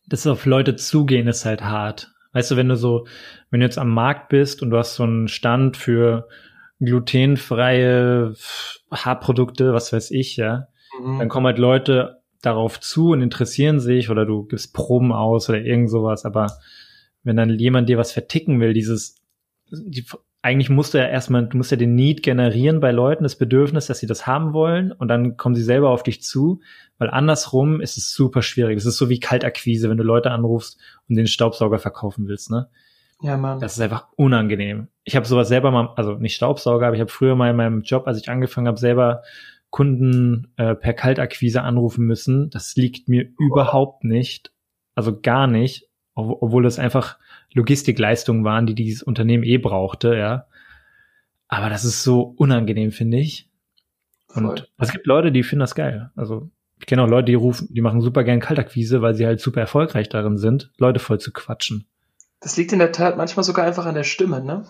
Das auf Leute zugehen ist halt hart. Weißt du, wenn du so, wenn du jetzt am Markt bist und du hast so einen Stand für glutenfreie Haarprodukte, was weiß ich, ja, mhm. dann kommen halt Leute darauf zu und interessieren sich oder du gibst Proben aus oder irgend sowas, aber wenn dann jemand dir was verticken will, dieses, die, eigentlich musst du ja erstmal, du musst ja den Need generieren bei Leuten, das Bedürfnis, dass sie das haben wollen und dann kommen sie selber auf dich zu, weil andersrum ist es super schwierig. Es ist so wie Kaltakquise, wenn du Leute anrufst und den Staubsauger verkaufen willst, ne? Ja, Mann. Das ist einfach unangenehm. Ich habe sowas selber mal, also nicht Staubsauger, aber ich habe früher mal in meinem Job, als ich angefangen habe, selber Kunden äh, per Kaltakquise anrufen müssen. Das liegt mir oh. überhaupt nicht, also gar nicht, obwohl das einfach Logistikleistungen waren, die dieses Unternehmen eh brauchte, ja. Aber das ist so unangenehm, finde ich. Und Voll. es gibt Leute, die finden das geil. Also ich kenne auch Leute, die rufen, die machen super gern Kaltakquise, weil sie halt super erfolgreich darin sind, Leute voll zu quatschen. Das liegt in der Tat manchmal sogar einfach an der Stimme, ne?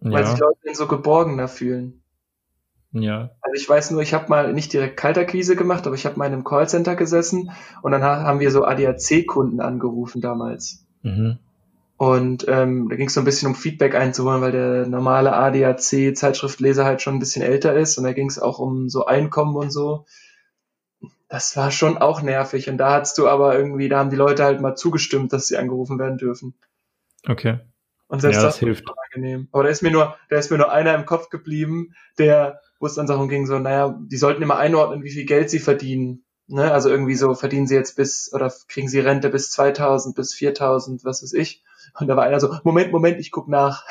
Weil ja. sich Leute so geborgener fühlen. Ja. Also ich weiß nur, ich habe mal nicht direkt Kaltakquise gemacht, aber ich habe mal in einem Callcenter gesessen und dann haben wir so ADAC-Kunden angerufen damals. Mhm. Und ähm, da ging es so ein bisschen um Feedback einzuholen, weil der normale ADAC-Zeitschriftleser halt schon ein bisschen älter ist und da ging es auch um so Einkommen und so. Das war schon auch nervig und da hast du aber irgendwie, da haben die Leute halt mal zugestimmt, dass sie angerufen werden dürfen. Okay. Und selbst ja, das, das hilft. angenehm. Aber da ist mir nur, da ist mir nur einer im Kopf geblieben, der, wo es dann darum ging, so, naja, die sollten immer einordnen, wie viel Geld sie verdienen. Ne? Also irgendwie so, verdienen sie jetzt bis, oder kriegen sie Rente bis 2000, bis 4000, was weiß ich. Und da war einer so, Moment, Moment, ich guck nach.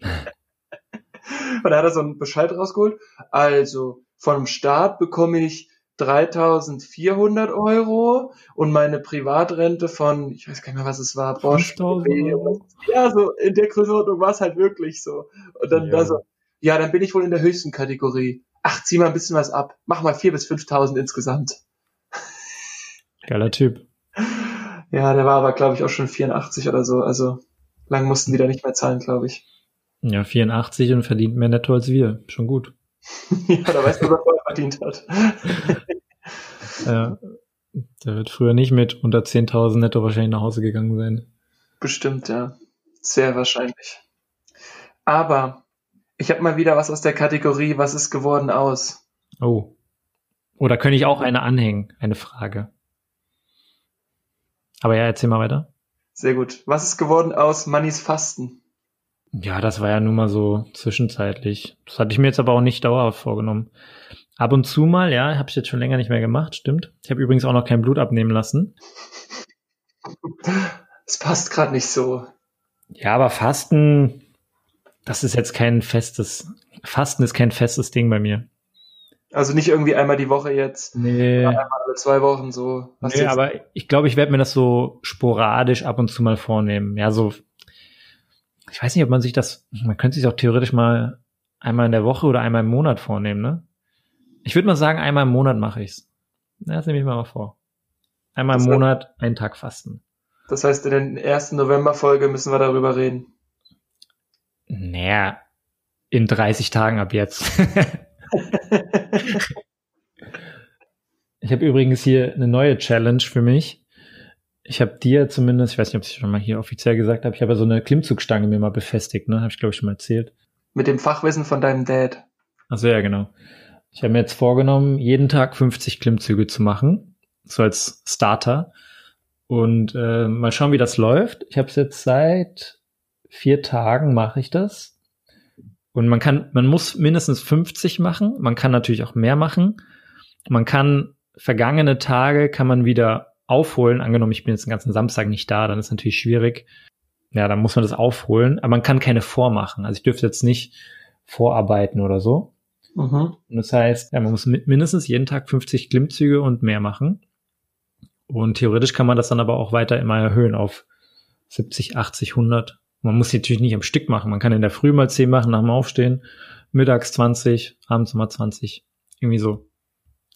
(laughs) und da hat er so einen Bescheid rausgeholt. Also, vom Staat bekomme ich 3400 Euro und meine Privatrente von, ich weiß gar nicht mehr, was es war, Bosch. Ja, so in der Größenordnung war es halt wirklich so. Und dann ja. war so, ja, dann bin ich wohl in der höchsten Kategorie. Ach, zieh mal ein bisschen was ab. Mach mal 4.000 bis 5.000 insgesamt. Geiler Typ. Ja, der war aber, glaube ich, auch schon 84 oder so. Also lang mussten die da nicht mehr zahlen, glaube ich. Ja, 84 und verdient mehr netto als wir. Schon gut. (laughs) ja, da weißt du, was er verdient hat. (laughs) ja, der wird früher nicht mit unter 10.000 netto wahrscheinlich nach Hause gegangen sein. Bestimmt, ja. Sehr wahrscheinlich. Aber ich habe mal wieder was aus der Kategorie, was ist geworden aus? Oh. Oder könnte ich auch eine anhängen, eine Frage. Aber ja, erzähl mal weiter. Sehr gut. Was ist geworden aus Mannys Fasten? Ja, das war ja nun mal so zwischenzeitlich. Das hatte ich mir jetzt aber auch nicht dauerhaft vorgenommen. Ab und zu mal, ja, habe ich jetzt schon länger nicht mehr gemacht, stimmt. Ich habe übrigens auch noch kein Blut abnehmen lassen. Es passt gerade nicht so. Ja, aber Fasten, das ist jetzt kein festes, Fasten ist kein festes Ding bei mir. Also nicht irgendwie einmal die Woche jetzt. Nee. Einmal alle zwei Wochen so. Was nee, aber ich glaube, ich werde mir das so sporadisch ab und zu mal vornehmen. Ja, so. Ich weiß nicht, ob man sich das, man könnte sich auch theoretisch mal einmal in der Woche oder einmal im Monat vornehmen, ne? Ich würde mal sagen, einmal im Monat mache ich's. Ja, das nehme ich mir mal vor. Einmal das im Monat einen Tag fasten. Das heißt, in der ersten Novemberfolge müssen wir darüber reden. Naja, in 30 Tagen ab jetzt. (laughs) ich habe übrigens hier eine neue Challenge für mich. Ich habe dir zumindest, ich weiß nicht, ob ich schon mal hier offiziell gesagt habe, ich habe ja so eine Klimmzugstange mir mal befestigt, ne? Habe ich glaube ich schon mal erzählt. Mit dem Fachwissen von deinem Dad. Also ja, genau. Ich habe mir jetzt vorgenommen, jeden Tag 50 Klimmzüge zu machen, so als Starter. Und äh, mal schauen, wie das läuft. Ich habe es jetzt seit vier Tagen mache ich das. Und man kann, man muss mindestens 50 machen. Man kann natürlich auch mehr machen. Man kann vergangene Tage kann man wieder aufholen. Angenommen, ich bin jetzt den ganzen Samstag nicht da, dann ist natürlich schwierig. Ja, dann muss man das aufholen. Aber man kann keine vormachen. Also ich dürfte jetzt nicht vorarbeiten oder so. Mhm. Und das heißt, ja, man muss mindestens jeden Tag 50 Klimmzüge und mehr machen. Und theoretisch kann man das dann aber auch weiter immer erhöhen auf 70, 80, 100. Man muss sie natürlich nicht am Stück machen. Man kann in der Früh mal 10 machen nach dem Aufstehen, mittags 20, abends mal 20. Irgendwie so.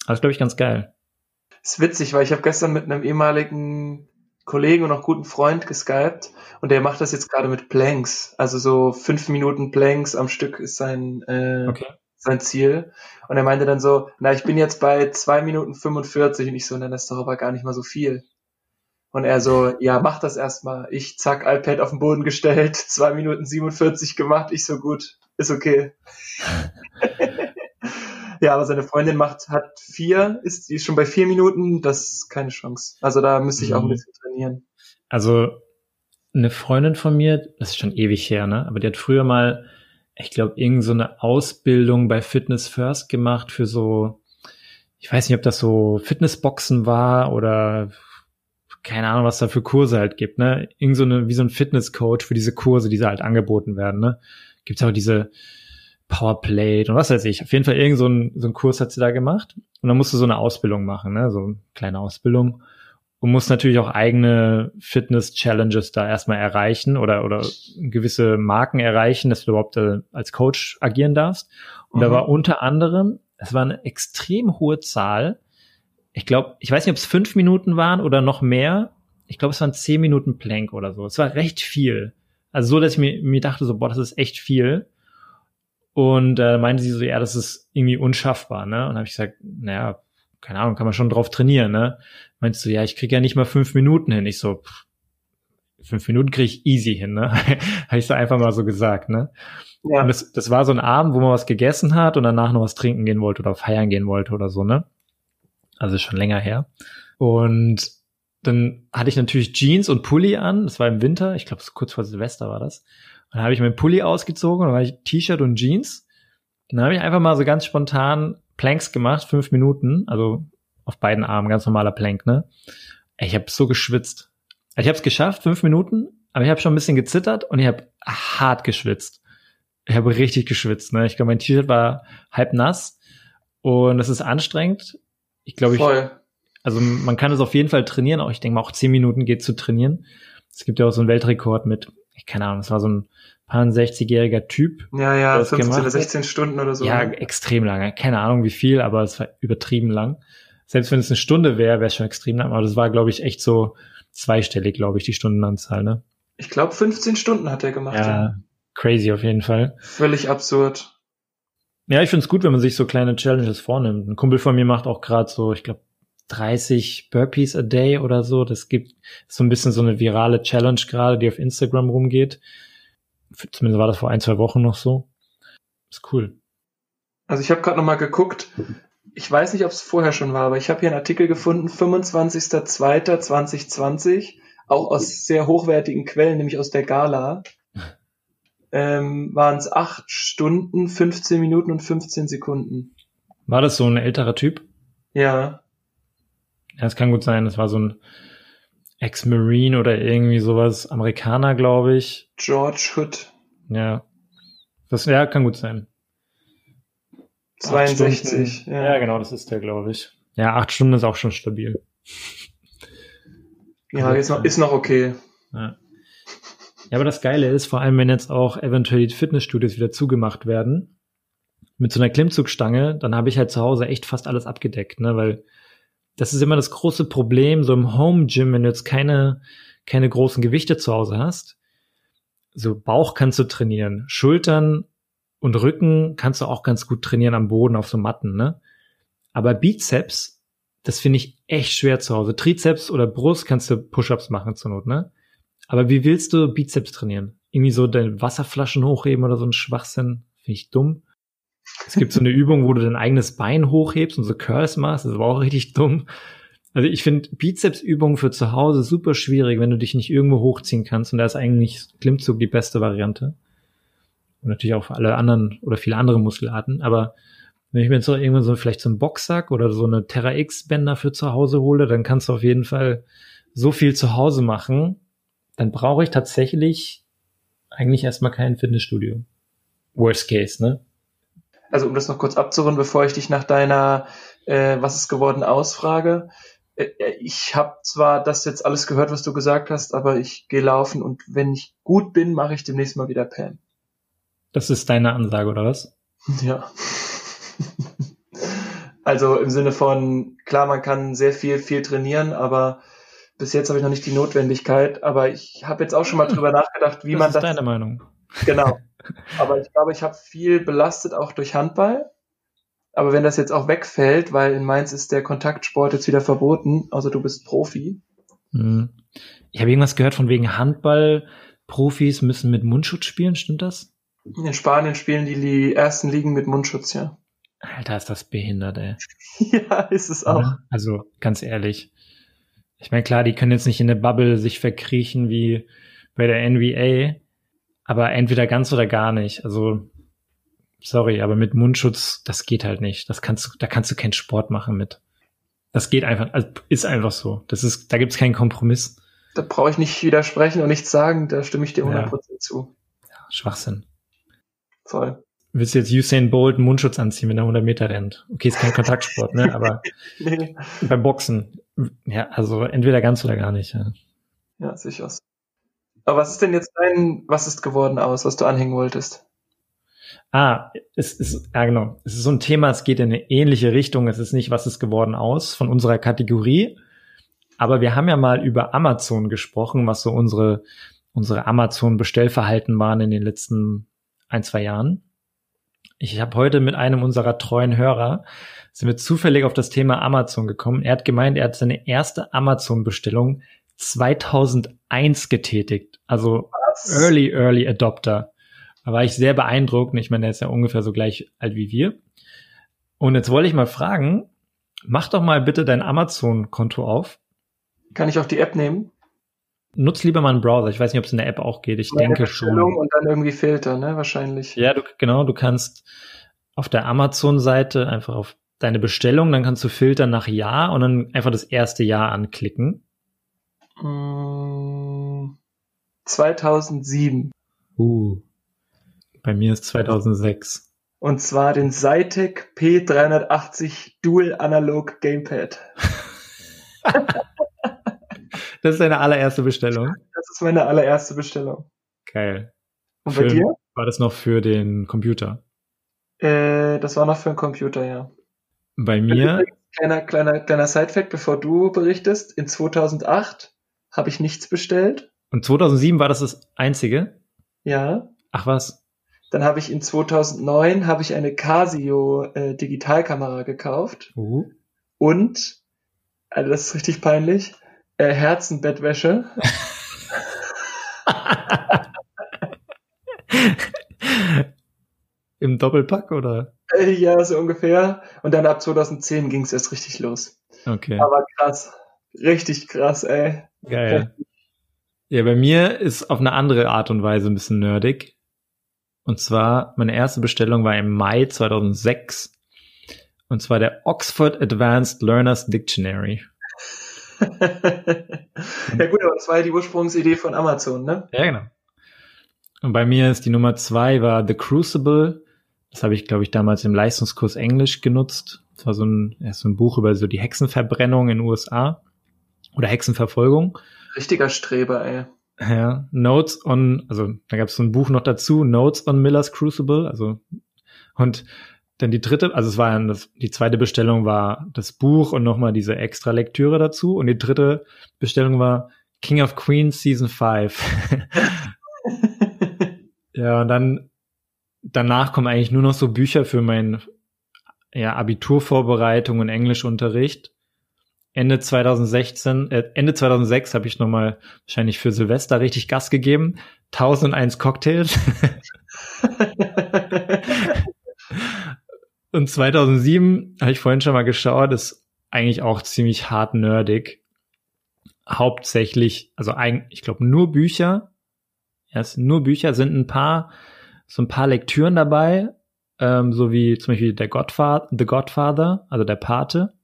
Also glaube ich ganz geil. Ist witzig, weil ich habe gestern mit einem ehemaligen Kollegen und auch guten Freund geskypt und der macht das jetzt gerade mit Planks. Also so fünf Minuten Planks am Stück ist sein, äh, okay. sein Ziel. Und er meinte dann so, na, ich bin jetzt bei zwei Minuten 45 und ich so, na, das ist doch aber gar nicht mal so viel. Und er so, ja, mach das erstmal. Ich zack, iPad auf den Boden gestellt, (laughs) zwei Minuten 47 gemacht, ich so gut, ist okay. (laughs) ja, aber seine Freundin macht, hat vier, ist, die ist schon bei vier Minuten, das ist keine Chance. Also da müsste ich auch ein mhm. bisschen trainieren. Also eine Freundin von mir, das ist schon ewig her, ne? Aber die hat früher mal, ich glaube, irgend so eine Ausbildung bei Fitness First gemacht für so, ich weiß nicht, ob das so Fitnessboxen war oder keine Ahnung, was da für Kurse halt gibt, ne? Irgend so eine, wie so ein Fitnesscoach für diese Kurse, die da halt angeboten werden, ne? Gibt's auch diese Powerplate und was weiß ich. Auf jeden Fall irgend so ein, so ein Kurs hat sie da gemacht. Und dann musst du so eine Ausbildung machen, ne? So eine kleine Ausbildung. Und musst natürlich auch eigene Fitness-Challenges da erstmal erreichen oder, oder gewisse Marken erreichen, dass du überhaupt äh, als Coach agieren darfst. Und mhm. da war unter anderem, es war eine extrem hohe Zahl, ich glaube, ich weiß nicht, ob es fünf Minuten waren oder noch mehr. Ich glaube, es waren zehn Minuten Plank oder so. Es war recht viel. Also so, dass ich mir, mir dachte so, boah, das ist echt viel. Und äh, meinte sie so, ja, das ist irgendwie unschaffbar, ne? Und habe ich gesagt, naja, keine Ahnung, kann man schon drauf trainieren, ne? Meinst du, ja, ich krieg ja nicht mal fünf Minuten hin. Ich so, pff, fünf Minuten krieg ich easy hin, ne? (laughs) habe ich so einfach mal so gesagt, ne? Ja. Und das, das war so ein Abend, wo man was gegessen hat und danach noch was trinken gehen wollte oder feiern gehen wollte oder so, ne? also schon länger her. Und dann hatte ich natürlich Jeans und Pulli an. Das war im Winter, ich glaube, kurz vor Silvester war das. Dann habe ich meinen Pulli ausgezogen und dann war ich T-Shirt und Jeans. Und dann habe ich einfach mal so ganz spontan Planks gemacht, fünf Minuten, also auf beiden Armen, ganz normaler Plank, ne? Ich habe so geschwitzt. Ich habe es geschafft, fünf Minuten, aber ich habe schon ein bisschen gezittert und ich habe hart geschwitzt. Ich habe richtig geschwitzt, ne? Ich glaube, mein T-Shirt war halb nass und es ist anstrengend ich glaube, ich, also man kann es auf jeden Fall trainieren, auch ich denke mal auch zehn Minuten geht zu trainieren. Es gibt ja auch so einen Weltrekord mit, keine Ahnung, es war so ein paar 60-jähriger Typ. Ja, ja, 15 oder 16 Stunden oder so. Ja, extrem lange. Keine Ahnung wie viel, aber es war übertrieben lang. Selbst wenn es eine Stunde wäre, wäre es schon extrem lang. Aber das war, glaube ich, echt so zweistellig, glaube ich, die Stundenanzahl, ne? Ich glaube, 15 Stunden hat er gemacht. Ja, ja, crazy auf jeden Fall. Völlig absurd. Ja, ich finde es gut, wenn man sich so kleine Challenges vornimmt. Ein Kumpel von mir macht auch gerade so, ich glaube, 30 Burpees a day oder so. Das gibt so ein bisschen so eine virale Challenge gerade, die auf Instagram rumgeht. Zumindest war das vor ein, zwei Wochen noch so. Ist cool. Also ich habe gerade noch mal geguckt. Ich weiß nicht, ob es vorher schon war, aber ich habe hier einen Artikel gefunden, 25.02.2020, auch aus sehr hochwertigen Quellen, nämlich aus der Gala. (laughs) Ähm, waren es acht Stunden, 15 Minuten und 15 Sekunden. War das so ein älterer Typ? Ja. Ja, es kann gut sein. Das war so ein Ex-Marine oder irgendwie sowas. Amerikaner, glaube ich. George Hood. Ja. Das ja, kann gut sein. 62. Ja. ja, genau, das ist der, glaube ich. Ja, acht Stunden ist auch schon stabil. Ja, ist noch, ist noch okay. Ja. ja, aber das Geile ist, vor allem wenn jetzt auch eventuell die Fitnessstudios wieder zugemacht werden, mit so einer Klimmzugstange, dann habe ich halt zu Hause echt fast alles abgedeckt, ne, weil das ist immer das große Problem, so im Home Gym, wenn du jetzt keine, keine großen Gewichte zu Hause hast. So Bauch kannst du trainieren, Schultern und Rücken kannst du auch ganz gut trainieren am Boden auf so Matten, ne? Aber Bizeps, das finde ich echt schwer zu Hause. Trizeps oder Brust kannst du Push-ups machen zur Not, ne? Aber wie willst du Bizeps trainieren? Irgendwie so deine Wasserflaschen hochheben oder so ein Schwachsinn? Finde ich dumm. Es gibt so eine Übung, wo du dein eigenes Bein hochhebst und so Curls machst. Das war auch richtig dumm. Also ich finde Bizepsübungen für zu Hause super schwierig, wenn du dich nicht irgendwo hochziehen kannst. Und da ist eigentlich Klimmzug die beste Variante. Und natürlich auch für alle anderen oder viele andere Muskelarten. Aber wenn ich mir jetzt so irgendwann so vielleicht so einen Boxsack oder so eine Terra X Bänder für zu Hause hole, dann kannst du auf jeden Fall so viel zu Hause machen. Dann brauche ich tatsächlich eigentlich erstmal kein Fitnessstudio. Worst case, ne? Also um das noch kurz abzurunden, bevor ich dich nach deiner äh, Was ist geworden ausfrage. Äh, äh ich habe zwar das jetzt alles gehört, was du gesagt hast, aber ich gehe laufen und wenn ich gut bin, mache ich demnächst mal wieder Pam. Das ist deine Ansage, oder was? (laughs) Ja. also im Sinne von, klar, man kann sehr viel, viel trainieren, aber bis jetzt habe ich noch nicht die Notwendigkeit. Aber ich habe jetzt auch schon mal drüber (laughs) nachgedacht, wie das man ist das. Deine Meinung. Genau. (laughs) Aber ich glaube, ich habe viel belastet auch durch Handball. Aber wenn das jetzt auch wegfällt, weil in Mainz ist der Kontaktsport jetzt wieder verboten, also du bist Profi. Hm. Ich habe irgendwas gehört von wegen Handball. Profis müssen mit Mundschutz spielen, stimmt das? In Spanien spielen die, die ersten Ligen mit Mundschutz, ja. Alter, ist das behindert, ey. (laughs) ja, ist es auch. Also, ganz ehrlich. Ich meine, klar, die können jetzt nicht in der Bubble sich verkriechen wie bei der NBA, aber entweder ganz oder gar nicht. Also, sorry, aber mit Mundschutz, das geht halt nicht. Das kannst du, da kannst du keinen Sport machen mit. Das geht einfach, also ist einfach so. Das ist, da gibt's keinen Kompromiss. Da brauche ich nicht widersprechen und nichts sagen, da stimme ich dir 100% ja. zu. Ja, Schwachsinn. Voll. Willst du jetzt Usain Bolt einen Mundschutz anziehen, wenn er 100 Meter rennt? Okay, ist kein Kontaktsport, ne? Aber (laughs) nee. beim Boxen, ja, also entweder ganz oder gar nicht. Ja, ja sicher. Aber was ist denn jetzt dein, was ist geworden aus, was du anhängen wolltest? Ah, es ist, ja genau. Es ist so ein Thema, es geht in eine ähnliche Richtung. Es ist nicht, was ist geworden aus von unserer Kategorie. Aber wir haben ja mal über Amazon gesprochen, was so unsere, unsere Amazon-Bestellverhalten waren in den letzten ein, zwei Jahren. Ich habe heute mit einem unserer treuen Hörer, sind wir zufällig auf das Thema Amazon gekommen. Er hat gemeint, er hat seine erste Amazon-Bestellung 2001 getätigt. Also Was? Early, Early Adopter. Da war ich sehr beeindruckt. Ich meine, der ist ja ungefähr so gleich alt wie wir. Und jetzt wollte ich mal fragen, mach doch mal bitte dein Amazon-Konto auf. Kann ich auch die App nehmen? Nutz lieber mal einen Browser. Ich weiß nicht, ob es in der App auch geht. Ich Meine denke schon. Und dann irgendwie Filter, ne? Wahrscheinlich. Ja, du, genau. Du kannst auf der Amazon-Seite einfach auf deine Bestellung, dann kannst du filtern nach Ja und dann einfach das erste Jahr anklicken. 2007. Uh, bei mir ist 2006. Und zwar den Zytec P380 Dual Analog Gamepad. (laughs) das ist deine allererste Bestellung? Das ist meine allererste Bestellung. Geil. Und für, bei dir? War das noch für den Computer? Äh, das war noch für den Computer, ja. Bei mir? Kleiner, kleiner, kleiner Sidefact, bevor du berichtest. In 2008 habe ich nichts bestellt. Und 2007 war das das einzige? Ja. Ach was? Dann habe ich in 2009 habe ich eine Casio äh, Digitalkamera gekauft. Uh. Und, also das ist richtig peinlich, äh, Herzenbettwäsche. (laughs) Im Doppelpack oder? Äh, ja, so ungefähr. Und dann ab 2010 ging es erst richtig los. Okay. Aber krass. Richtig krass, ey. Geil. Ja, bei mir ist auf eine andere Art und Weise ein bisschen nerdig. Und zwar, meine erste Bestellung war im Mai 2006. Und zwar der Oxford Advanced Learners Dictionary. (laughs) ja gut, aber das war ja die Ursprungsidee von Amazon, ne? Ja, genau. Und bei mir ist die Nummer zwei war The Crucible. Das habe ich, glaube ich, damals im Leistungskurs Englisch genutzt. Das war so ein, ja, so ein Buch über so die Hexenverbrennung in den USA oder Hexenverfolgung. Richtiger Streber, ey. Ja, Notes on, also da gab es so ein Buch noch dazu, Notes on Miller's Crucible, also und dann die dritte, also es war ja das, die zweite Bestellung war das Buch und nochmal diese extra Lektüre dazu und die dritte Bestellung war King of Queens Season 5. (laughs) ja, und dann danach kommen eigentlich nur noch so Bücher für mein ja, Abiturvorbereitung und Englischunterricht. Ende 2016, äh, Ende 2006 habe ich nochmal wahrscheinlich für Silvester richtig Gas gegeben. 1001 Cocktails. (laughs) Und 2007 habe ich vorhin schon mal geschaut, ist eigentlich auch ziemlich hart nerdig. Hauptsächlich, also eigentlich, ich glaube nur Bücher. Sind nur Bücher, sind ein paar, so ein paar Lektüren dabei, ähm, so wie zum Beispiel der Godfather, The Godfather, also der Pate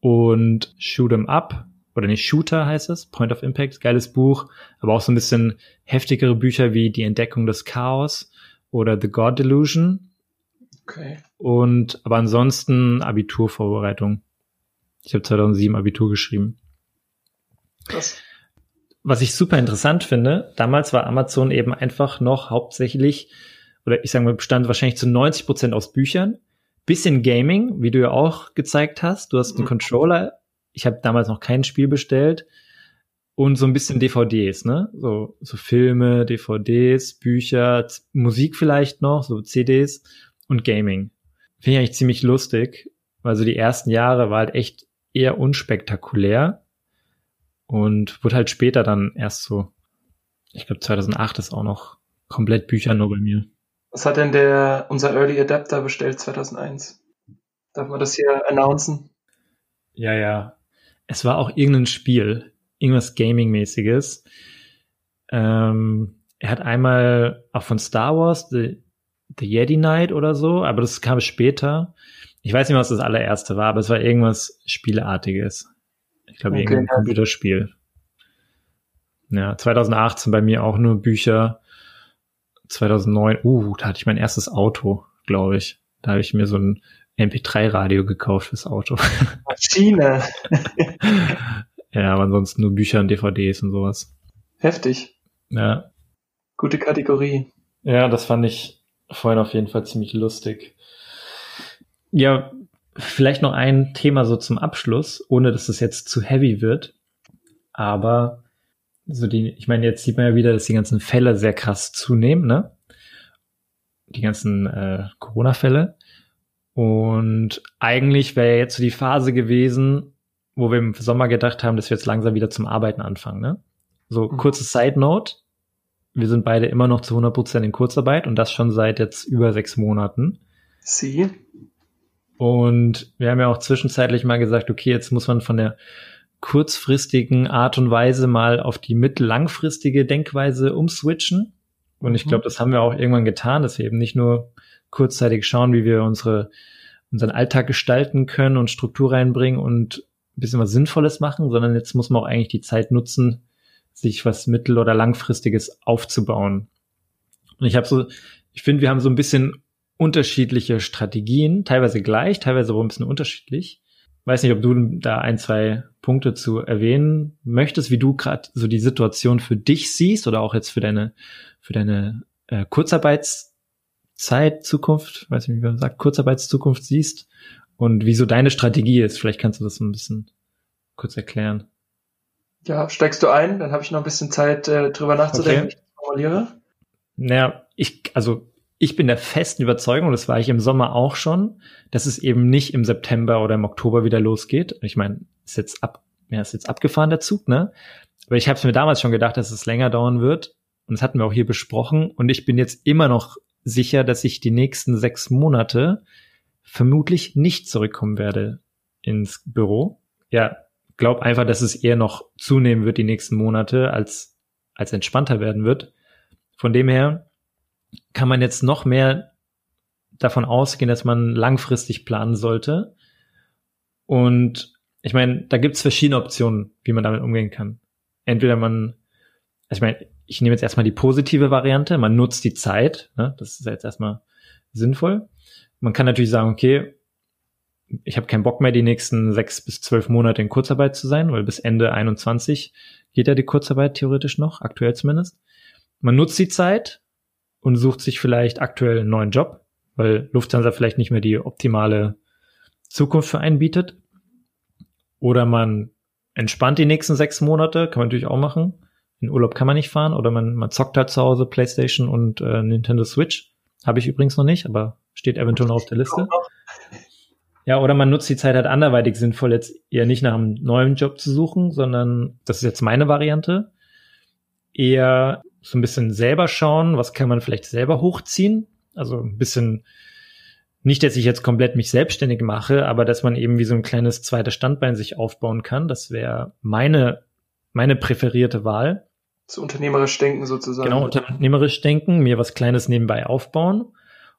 und Shoot 'em Up oder nicht Shooter heißt es, Point of Impact, geiles Buch, aber auch so ein bisschen heftigere Bücher wie Die Entdeckung des Chaos oder The God Delusion. Okay. Und aber ansonsten Abiturvorbereitung. Ich habe 2007 Abitur geschrieben. Krass. Was ich super interessant finde, damals war Amazon eben einfach noch hauptsächlich, oder ich sage mal, bestand wahrscheinlich zu 90 Prozent aus Büchern Bisschen Gaming, wie du ja auch gezeigt hast. Du hast einen mhm. Controller. Ich habe damals noch kein Spiel bestellt. Und so ein bisschen DVDs, ne? So, so Filme, DVDs, Bücher, Musik vielleicht noch, so CDs und Gaming. Finde ich eigentlich ziemlich lustig, weil so die ersten Jahre war halt echt eher unspektakulär und wurde halt später dann erst so, ich glaube 2008 ist auch noch komplett Bücher nur bei mir. Was hat denn der, unser Early Adapter bestellt 2001? Darf man das hier announcen? Ja, ja. Es war auch irgendein Spiel, irgendwas Gaming-mäßiges. Ähm, er hat einmal auch von Star Wars The, The Jedi Knight oder so, aber das kam später. Ich weiß nicht mehr, was das allererste war, aber es war irgendwas Spieleartiges. Ich glaube, okay, irgendein ja. Computerspiel. Ja, 2018 bei mir auch nur Bücher 2009, uh, da hatte ich mein erstes Auto, glaube ich. Da habe ich mir so ein MP3-Radio gekauft fürs Auto. (laughs) Maschine. ja, aber ansonsten nur Bücher und DVDs und sowas. Heftig. Ja. Gute Kategorie. Ja, das fand ich vorhin auf jeden Fall ziemlich lustig. Ja, vielleicht noch ein Thema so zum Abschluss, ohne dass es jetzt zu heavy wird. Aber so die, ich meine, jetzt sieht man ja wieder, dass die ganzen Fälle sehr krass zunehmen, ne? Die ganzen äh, Corona-Fälle. Und eigentlich wäre jetzt so die Phase gewesen, wo wir im Sommer gedacht haben, dass wir jetzt langsam wieder zum Arbeiten anfangen, ne? So, mhm. kurze Side Note. Wir sind beide immer noch zu 100 Prozent in Kurzarbeit und das schon seit jetzt über sechs Monaten. Sie. Und wir haben ja auch zwischenzeitlich mal gesagt, okay, jetzt muss man von der kurzfristigen Art und Weise mal auf die mittellangfristige Denkweise umswitchen. Und ich mhm. glaube, das haben wir auch irgendwann getan, dass wir eben nicht nur kurzzeitig schauen, wie wir unsere, unseren Alltag gestalten können und Struktur reinbringen und ein bisschen was Sinnvolles machen, sondern jetzt muss man auch eigentlich die Zeit nutzen, sich was mittel- oder langfristiges aufzubauen. Und ich habe so, ich finde, wir haben so ein bisschen unterschiedliche Strategien, teilweise gleich, teilweise aber ein bisschen unterschiedlich weiß nicht, ob du da ein, zwei Punkte zu erwähnen möchtest, wie du gerade so die Situation für dich siehst oder auch jetzt für deine, für deine äh, Kurzarbeitszeit, Zukunft, weiß nicht, wie man sagt, Kurzarbeitszukunft siehst und wieso deine Strategie ist. Vielleicht kannst du das ein bisschen kurz erklären. Ja, steigst du ein, dann habe ich noch ein bisschen Zeit, äh, drüber nachzudenken, okay. wie ich das formuliere. Naja, ich, also ich bin der festen Überzeugung, das war ich im Sommer auch schon, dass es eben nicht im September oder im Oktober wieder losgeht. Ich meine, ist jetzt ab, ja, ist jetzt abgefahren der Zug, ne? Aber ich habe mir damals schon gedacht, dass es länger dauern wird. Und das hatten wir auch hier besprochen. Und ich bin jetzt immer noch sicher, dass ich die nächsten sechs Monate vermutlich nicht zurückkommen werde ins Büro. Ja, glaub einfach, dass es eher noch zunehmen wird die nächsten Monate, als, als entspannter werden wird. Von dem her kann man jetzt noch mehr davon ausgehen, dass man langfristig planen sollte. Und ich meine, da gibt's verschiedene Optionen, wie man damit umgehen kann. Entweder man, also ich meine, ich nehme jetzt erstmal die positive Variante, man nutzt die Zeit, ne? das ist jetzt erstmal sinnvoll. Man kann natürlich sagen, okay, ich habe keinen Bock mehr, die nächsten sechs bis zwölf Monate in Kurzarbeit zu sein, weil bis Ende 21 geht ja die Kurzarbeit theoretisch noch, aktuell zumindest. Man nutzt die Zeit, und sucht sich vielleicht aktuell einen neuen Job, weil Lufthansa vielleicht nicht mehr die optimale Zukunft für einen bietet. Oder man entspannt die nächsten sechs Monate, kann man natürlich auch machen. In Urlaub kann man nicht fahren oder man, man zockt halt zu Hause PlayStation und äh, Nintendo Switch. Habe ich übrigens noch nicht, aber steht eventuell noch auf der Liste. Ja, oder man nutzt die Zeit halt anderweitig sinnvoll, jetzt eher nicht nach einem neuen Job zu suchen, sondern das ist jetzt meine Variante, eher so ein bisschen selber schauen, was kann man vielleicht selber hochziehen. Also ein bisschen, nicht, dass ich jetzt komplett mich selbstständig mache, aber dass man eben wie so ein kleines zweites Standbein sich aufbauen kann. Das wäre meine, meine präferierte Wahl. Zu unternehmerisch denken sozusagen. Genau, unternehmerisch denken, mir was Kleines nebenbei aufbauen.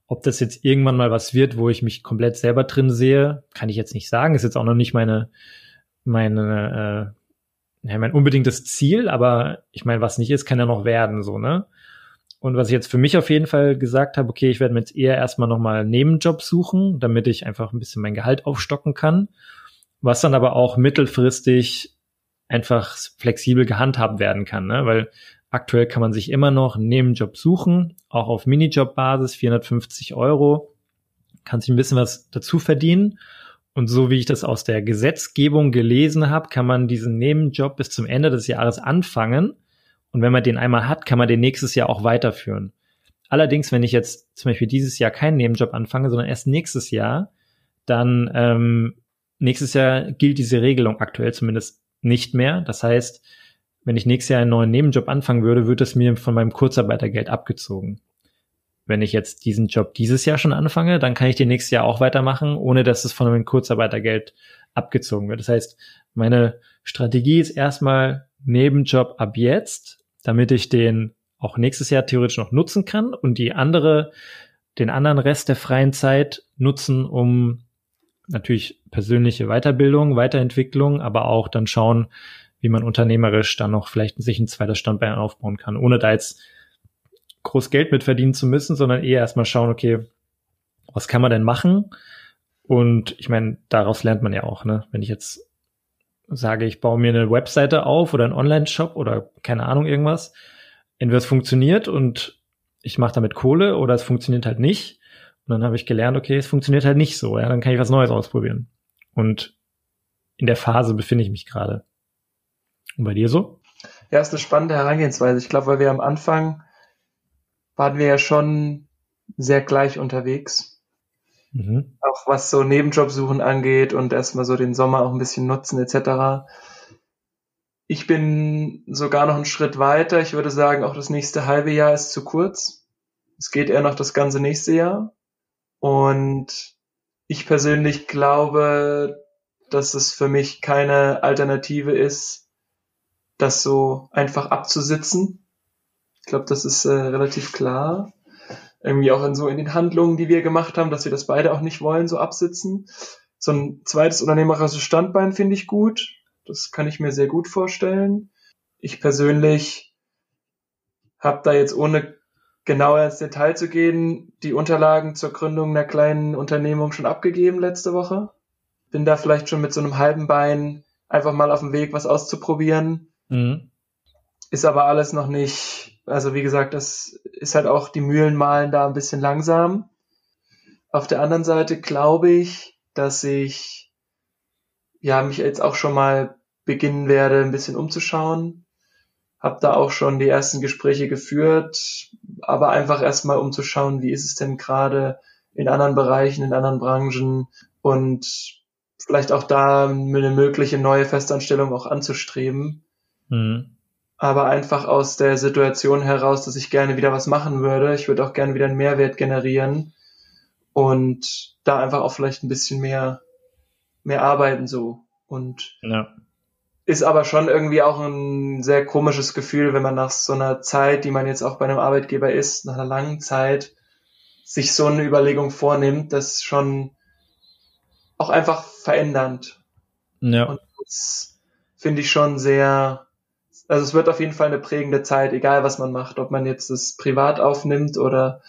Ob das jetzt irgendwann mal was wird, wo ich mich komplett selber drin sehe, kann ich jetzt nicht sagen. Ist jetzt auch noch nicht meine, meine, ja, mein unbedingtes Ziel, aber ich meine, was nicht ist, kann ja noch werden, so, ne? Und was ich jetzt für mich auf jeden Fall gesagt habe, okay, ich werde mir jetzt eher erstmal nochmal einen Nebenjob suchen, damit ich einfach ein bisschen mein Gehalt aufstocken kann, was dann aber auch mittelfristig einfach flexibel gehandhabt werden kann, ne? weil aktuell kann man sich immer noch einen Nebenjob suchen, auch auf Minijob-Basis, 450 Euro, kann sich ein bisschen was dazu verdienen und so wie ich das aus der Gesetzgebung gelesen habe, kann man diesen Nebenjob bis zum Ende des Jahres anfangen. Und wenn man den einmal hat, kann man den nächstes Jahr auch weiterführen. Allerdings, wenn ich jetzt zum Beispiel dieses Jahr keinen Nebenjob anfange, sondern erst nächstes Jahr, dann ähm, nächstes Jahr gilt diese Regelung aktuell zumindest nicht mehr. Das heißt, wenn ich nächstes Jahr einen neuen Nebenjob anfangen würde, wird es mir von meinem Kurzarbeitergeld abgezogen wenn ich jetzt diesen Job dieses Jahr schon anfange, dann kann ich den nächstes Jahr auch weitermachen, ohne dass es von meinem Kurzarbeitergeld abgezogen wird. Das heißt, meine Strategie ist erstmal Nebenjob ab jetzt, damit ich den auch nächstes Jahr theoretisch noch nutzen kann und die andere, den anderen Rest der freien Zeit nutzen, um natürlich persönliche Weiterbildung, Weiterentwicklung, aber auch dann schauen, wie man unternehmerisch dann noch vielleicht sich ein zweites Standbein aufbauen kann, ohne da jetzt groß Geld mit verdienen zu müssen, sondern eher erstmal schauen, okay, was kann man denn machen? Und ich meine, daraus lernt man ja auch, ne? Wenn ich jetzt sage, ich baue mir eine Webseite auf oder einen Online-Shop oder keine Ahnung irgendwas, entweder es funktioniert und ich mache damit Kohle oder es funktioniert halt nicht. Und dann habe ich gelernt, okay, es funktioniert halt nicht so, ja, dann kann ich was Neues ausprobieren. Und in der Phase befinde ich mich gerade. Und bei dir so? Ja, ist eine spannende Herangehensweise. Ich glaube, weil wir am Anfang waren wir ja schon sehr gleich unterwegs. Mhm. Auch was so Nebenjobsuchen angeht und erstmal so den Sommer auch ein bisschen nutzen etc. Ich bin sogar noch einen Schritt weiter. Ich würde sagen, auch das nächste halbe Jahr ist zu kurz. Es geht eher noch das ganze nächste Jahr. Und ich persönlich glaube, dass es für mich keine Alternative ist, das so einfach abzusitzen glaube, das ist äh, relativ klar. Irgendwie auch in so in den Handlungen, die wir gemacht haben, dass wir das beide auch nicht wollen, so absitzen. So ein zweites unternehmerisches Standbein finde ich gut. Das kann ich mir sehr gut vorstellen. Ich persönlich habe da jetzt ohne genauer ins Detail zu gehen, die Unterlagen zur Gründung einer kleinen Unternehmung schon abgegeben letzte Woche. Bin da vielleicht schon mit so einem halben Bein einfach mal auf dem Weg, was auszuprobieren. Mhm. Ist aber alles noch nicht also wie gesagt, das ist halt auch die Mühlen malen da ein bisschen langsam. Auf der anderen Seite glaube ich, dass ich ja mich jetzt auch schon mal beginnen werde, ein bisschen umzuschauen. habe da auch schon die ersten Gespräche geführt, aber einfach erstmal um zu schauen, wie ist es denn gerade in anderen Bereichen, in anderen Branchen und vielleicht auch da eine mögliche neue Festanstellung auch anzustreben. Mhm. Aber einfach aus der Situation heraus, dass ich gerne wieder was machen würde. Ich würde auch gerne wieder einen Mehrwert generieren und da einfach auch vielleicht ein bisschen mehr, mehr arbeiten so. Und ja. ist aber schon irgendwie auch ein sehr komisches Gefühl, wenn man nach so einer Zeit, die man jetzt auch bei einem Arbeitgeber ist, nach einer langen Zeit, sich so eine Überlegung vornimmt, das schon auch einfach verändernd. Ja. Und das finde ich schon sehr, also es wird auf jeden Fall eine prägende Zeit, egal was man macht, ob man jetzt das privat aufnimmt oder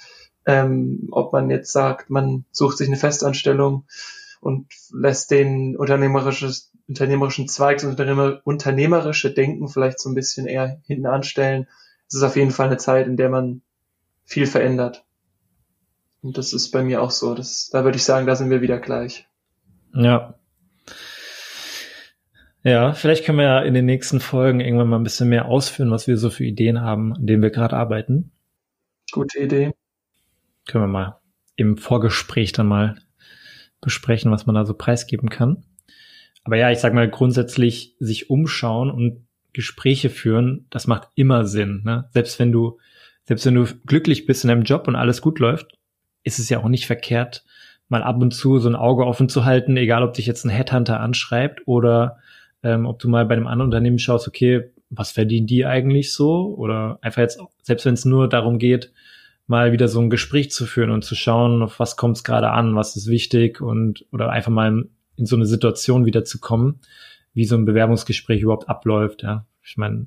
ähm, ob man jetzt sagt, man sucht sich eine Festanstellung und lässt den unternehmerisches, unternehmerischen Zweig, das unternehmerische Denken vielleicht so ein bisschen eher hinten anstellen. Es ist auf jeden Fall eine Zeit, in der man viel verändert. Und das ist bei mir auch so. Das, da würde ich sagen, da sind wir wieder gleich. Ja. Ja, vielleicht können wir ja in den nächsten Folgen irgendwann mal ein bisschen mehr ausführen, was wir so für Ideen haben, an denen wir gerade arbeiten. Gute Idee. Können wir mal im Vorgespräch dann mal besprechen, was man da so preisgeben kann. Aber ja, ich sag mal grundsätzlich sich umschauen und Gespräche führen, das macht immer Sinn. Ne? Selbst wenn du, selbst wenn du glücklich bist in deinem Job und alles gut läuft, ist es ja auch nicht verkehrt, mal ab und zu so ein Auge offen zu halten, egal ob dich jetzt ein Headhunter anschreibt oder ähm, ob du mal bei einem anderen Unternehmen schaust, okay, was verdienen die eigentlich so? Oder einfach jetzt, selbst wenn es nur darum geht, mal wieder so ein Gespräch zu führen und zu schauen, auf was kommt es gerade an, was ist wichtig und oder einfach mal in so eine Situation wieder zu kommen, wie so ein Bewerbungsgespräch überhaupt abläuft. Ja, ich meine,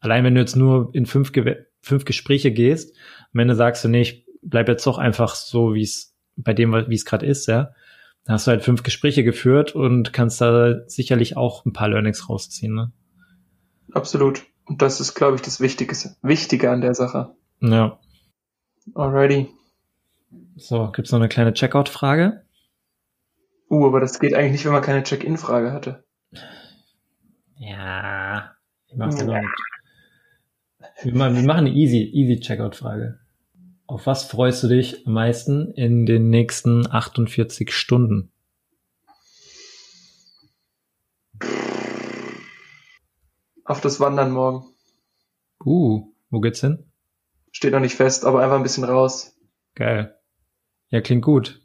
allein wenn du jetzt nur in fünf, Ge fünf Gespräche gehst, am Ende sagst du, nee, ich bleib jetzt doch einfach so, wie es bei dem, wie es gerade ist, ja, dann hast du halt fünf Gespräche geführt und kannst da sicherlich auch ein paar Learnings rausziehen. Ne? Absolut. Und das ist, glaube ich, das Wichtigste, Wichtige an der Sache. Ja. Alrighty. So, gibt's noch eine kleine Checkout-Frage? Uh, aber das geht eigentlich nicht, wenn man keine Check-in-Frage hatte. Ja, ich mach's ja. Wir machen, wir machen eine easy, easy Checkout-Frage. Auf was freust du dich am meisten in den nächsten 48 Stunden? Auf das Wandern morgen. Uh, wo geht's hin? Steht noch nicht fest, aber einfach ein bisschen raus. Geil. Ja, klingt gut.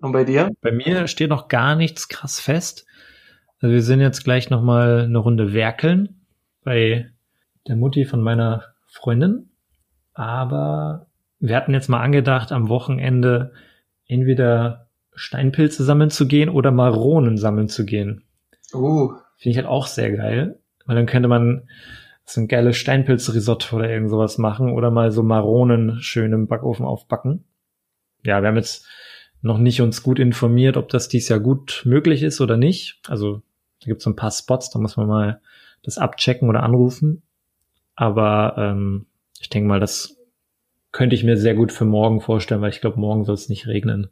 Und bei dir? Bei mir steht noch gar nichts krass fest. Also wir sind jetzt gleich nochmal eine Runde werkeln bei der Mutti von meiner Freundin. Aber wir hatten jetzt mal angedacht, am Wochenende entweder Steinpilze sammeln zu gehen oder Maronen sammeln zu gehen. Uh. Finde ich halt auch sehr geil, weil dann könnte man so ein geiles Steinpilzrisotto oder irgend sowas machen oder mal so Maronen schön im Backofen aufbacken. Ja, wir haben jetzt noch nicht uns gut informiert, ob das dies Jahr gut möglich ist oder nicht. Also da gibt es so ein paar Spots, da muss man mal das abchecken oder anrufen. Aber ähm, ich denke mal, das könnte ich mir sehr gut für morgen vorstellen, weil ich glaube, morgen soll es nicht regnen.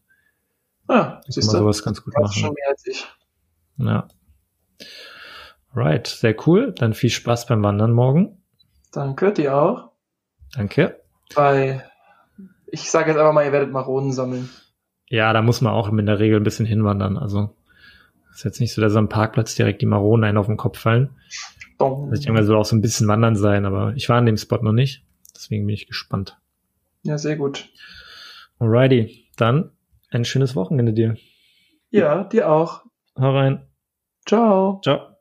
Ah, siehst du, sowas ganz gut machen. Schon mehr als ich. Ja. Right, sehr cool. Dann viel Spaß beim Wandern morgen. Danke, dir auch. Danke. Bei, ich sage jetzt einfach mal, ihr werdet Maronen sammeln. Ja, da muss man auch in der Regel ein bisschen hinwandern. Also ist jetzt nicht so, dass am Parkplatz direkt die Maronen einen auf den Kopf fallen. Also ich denke soll auch so ein bisschen wandern sein, aber ich war an dem Spot noch nicht. Deswegen bin ich gespannt. Ja, sehr gut. Alrighty, dann ein schönes Wochenende dir. Ja, dir auch. Hau rein. Ciao. Ciao.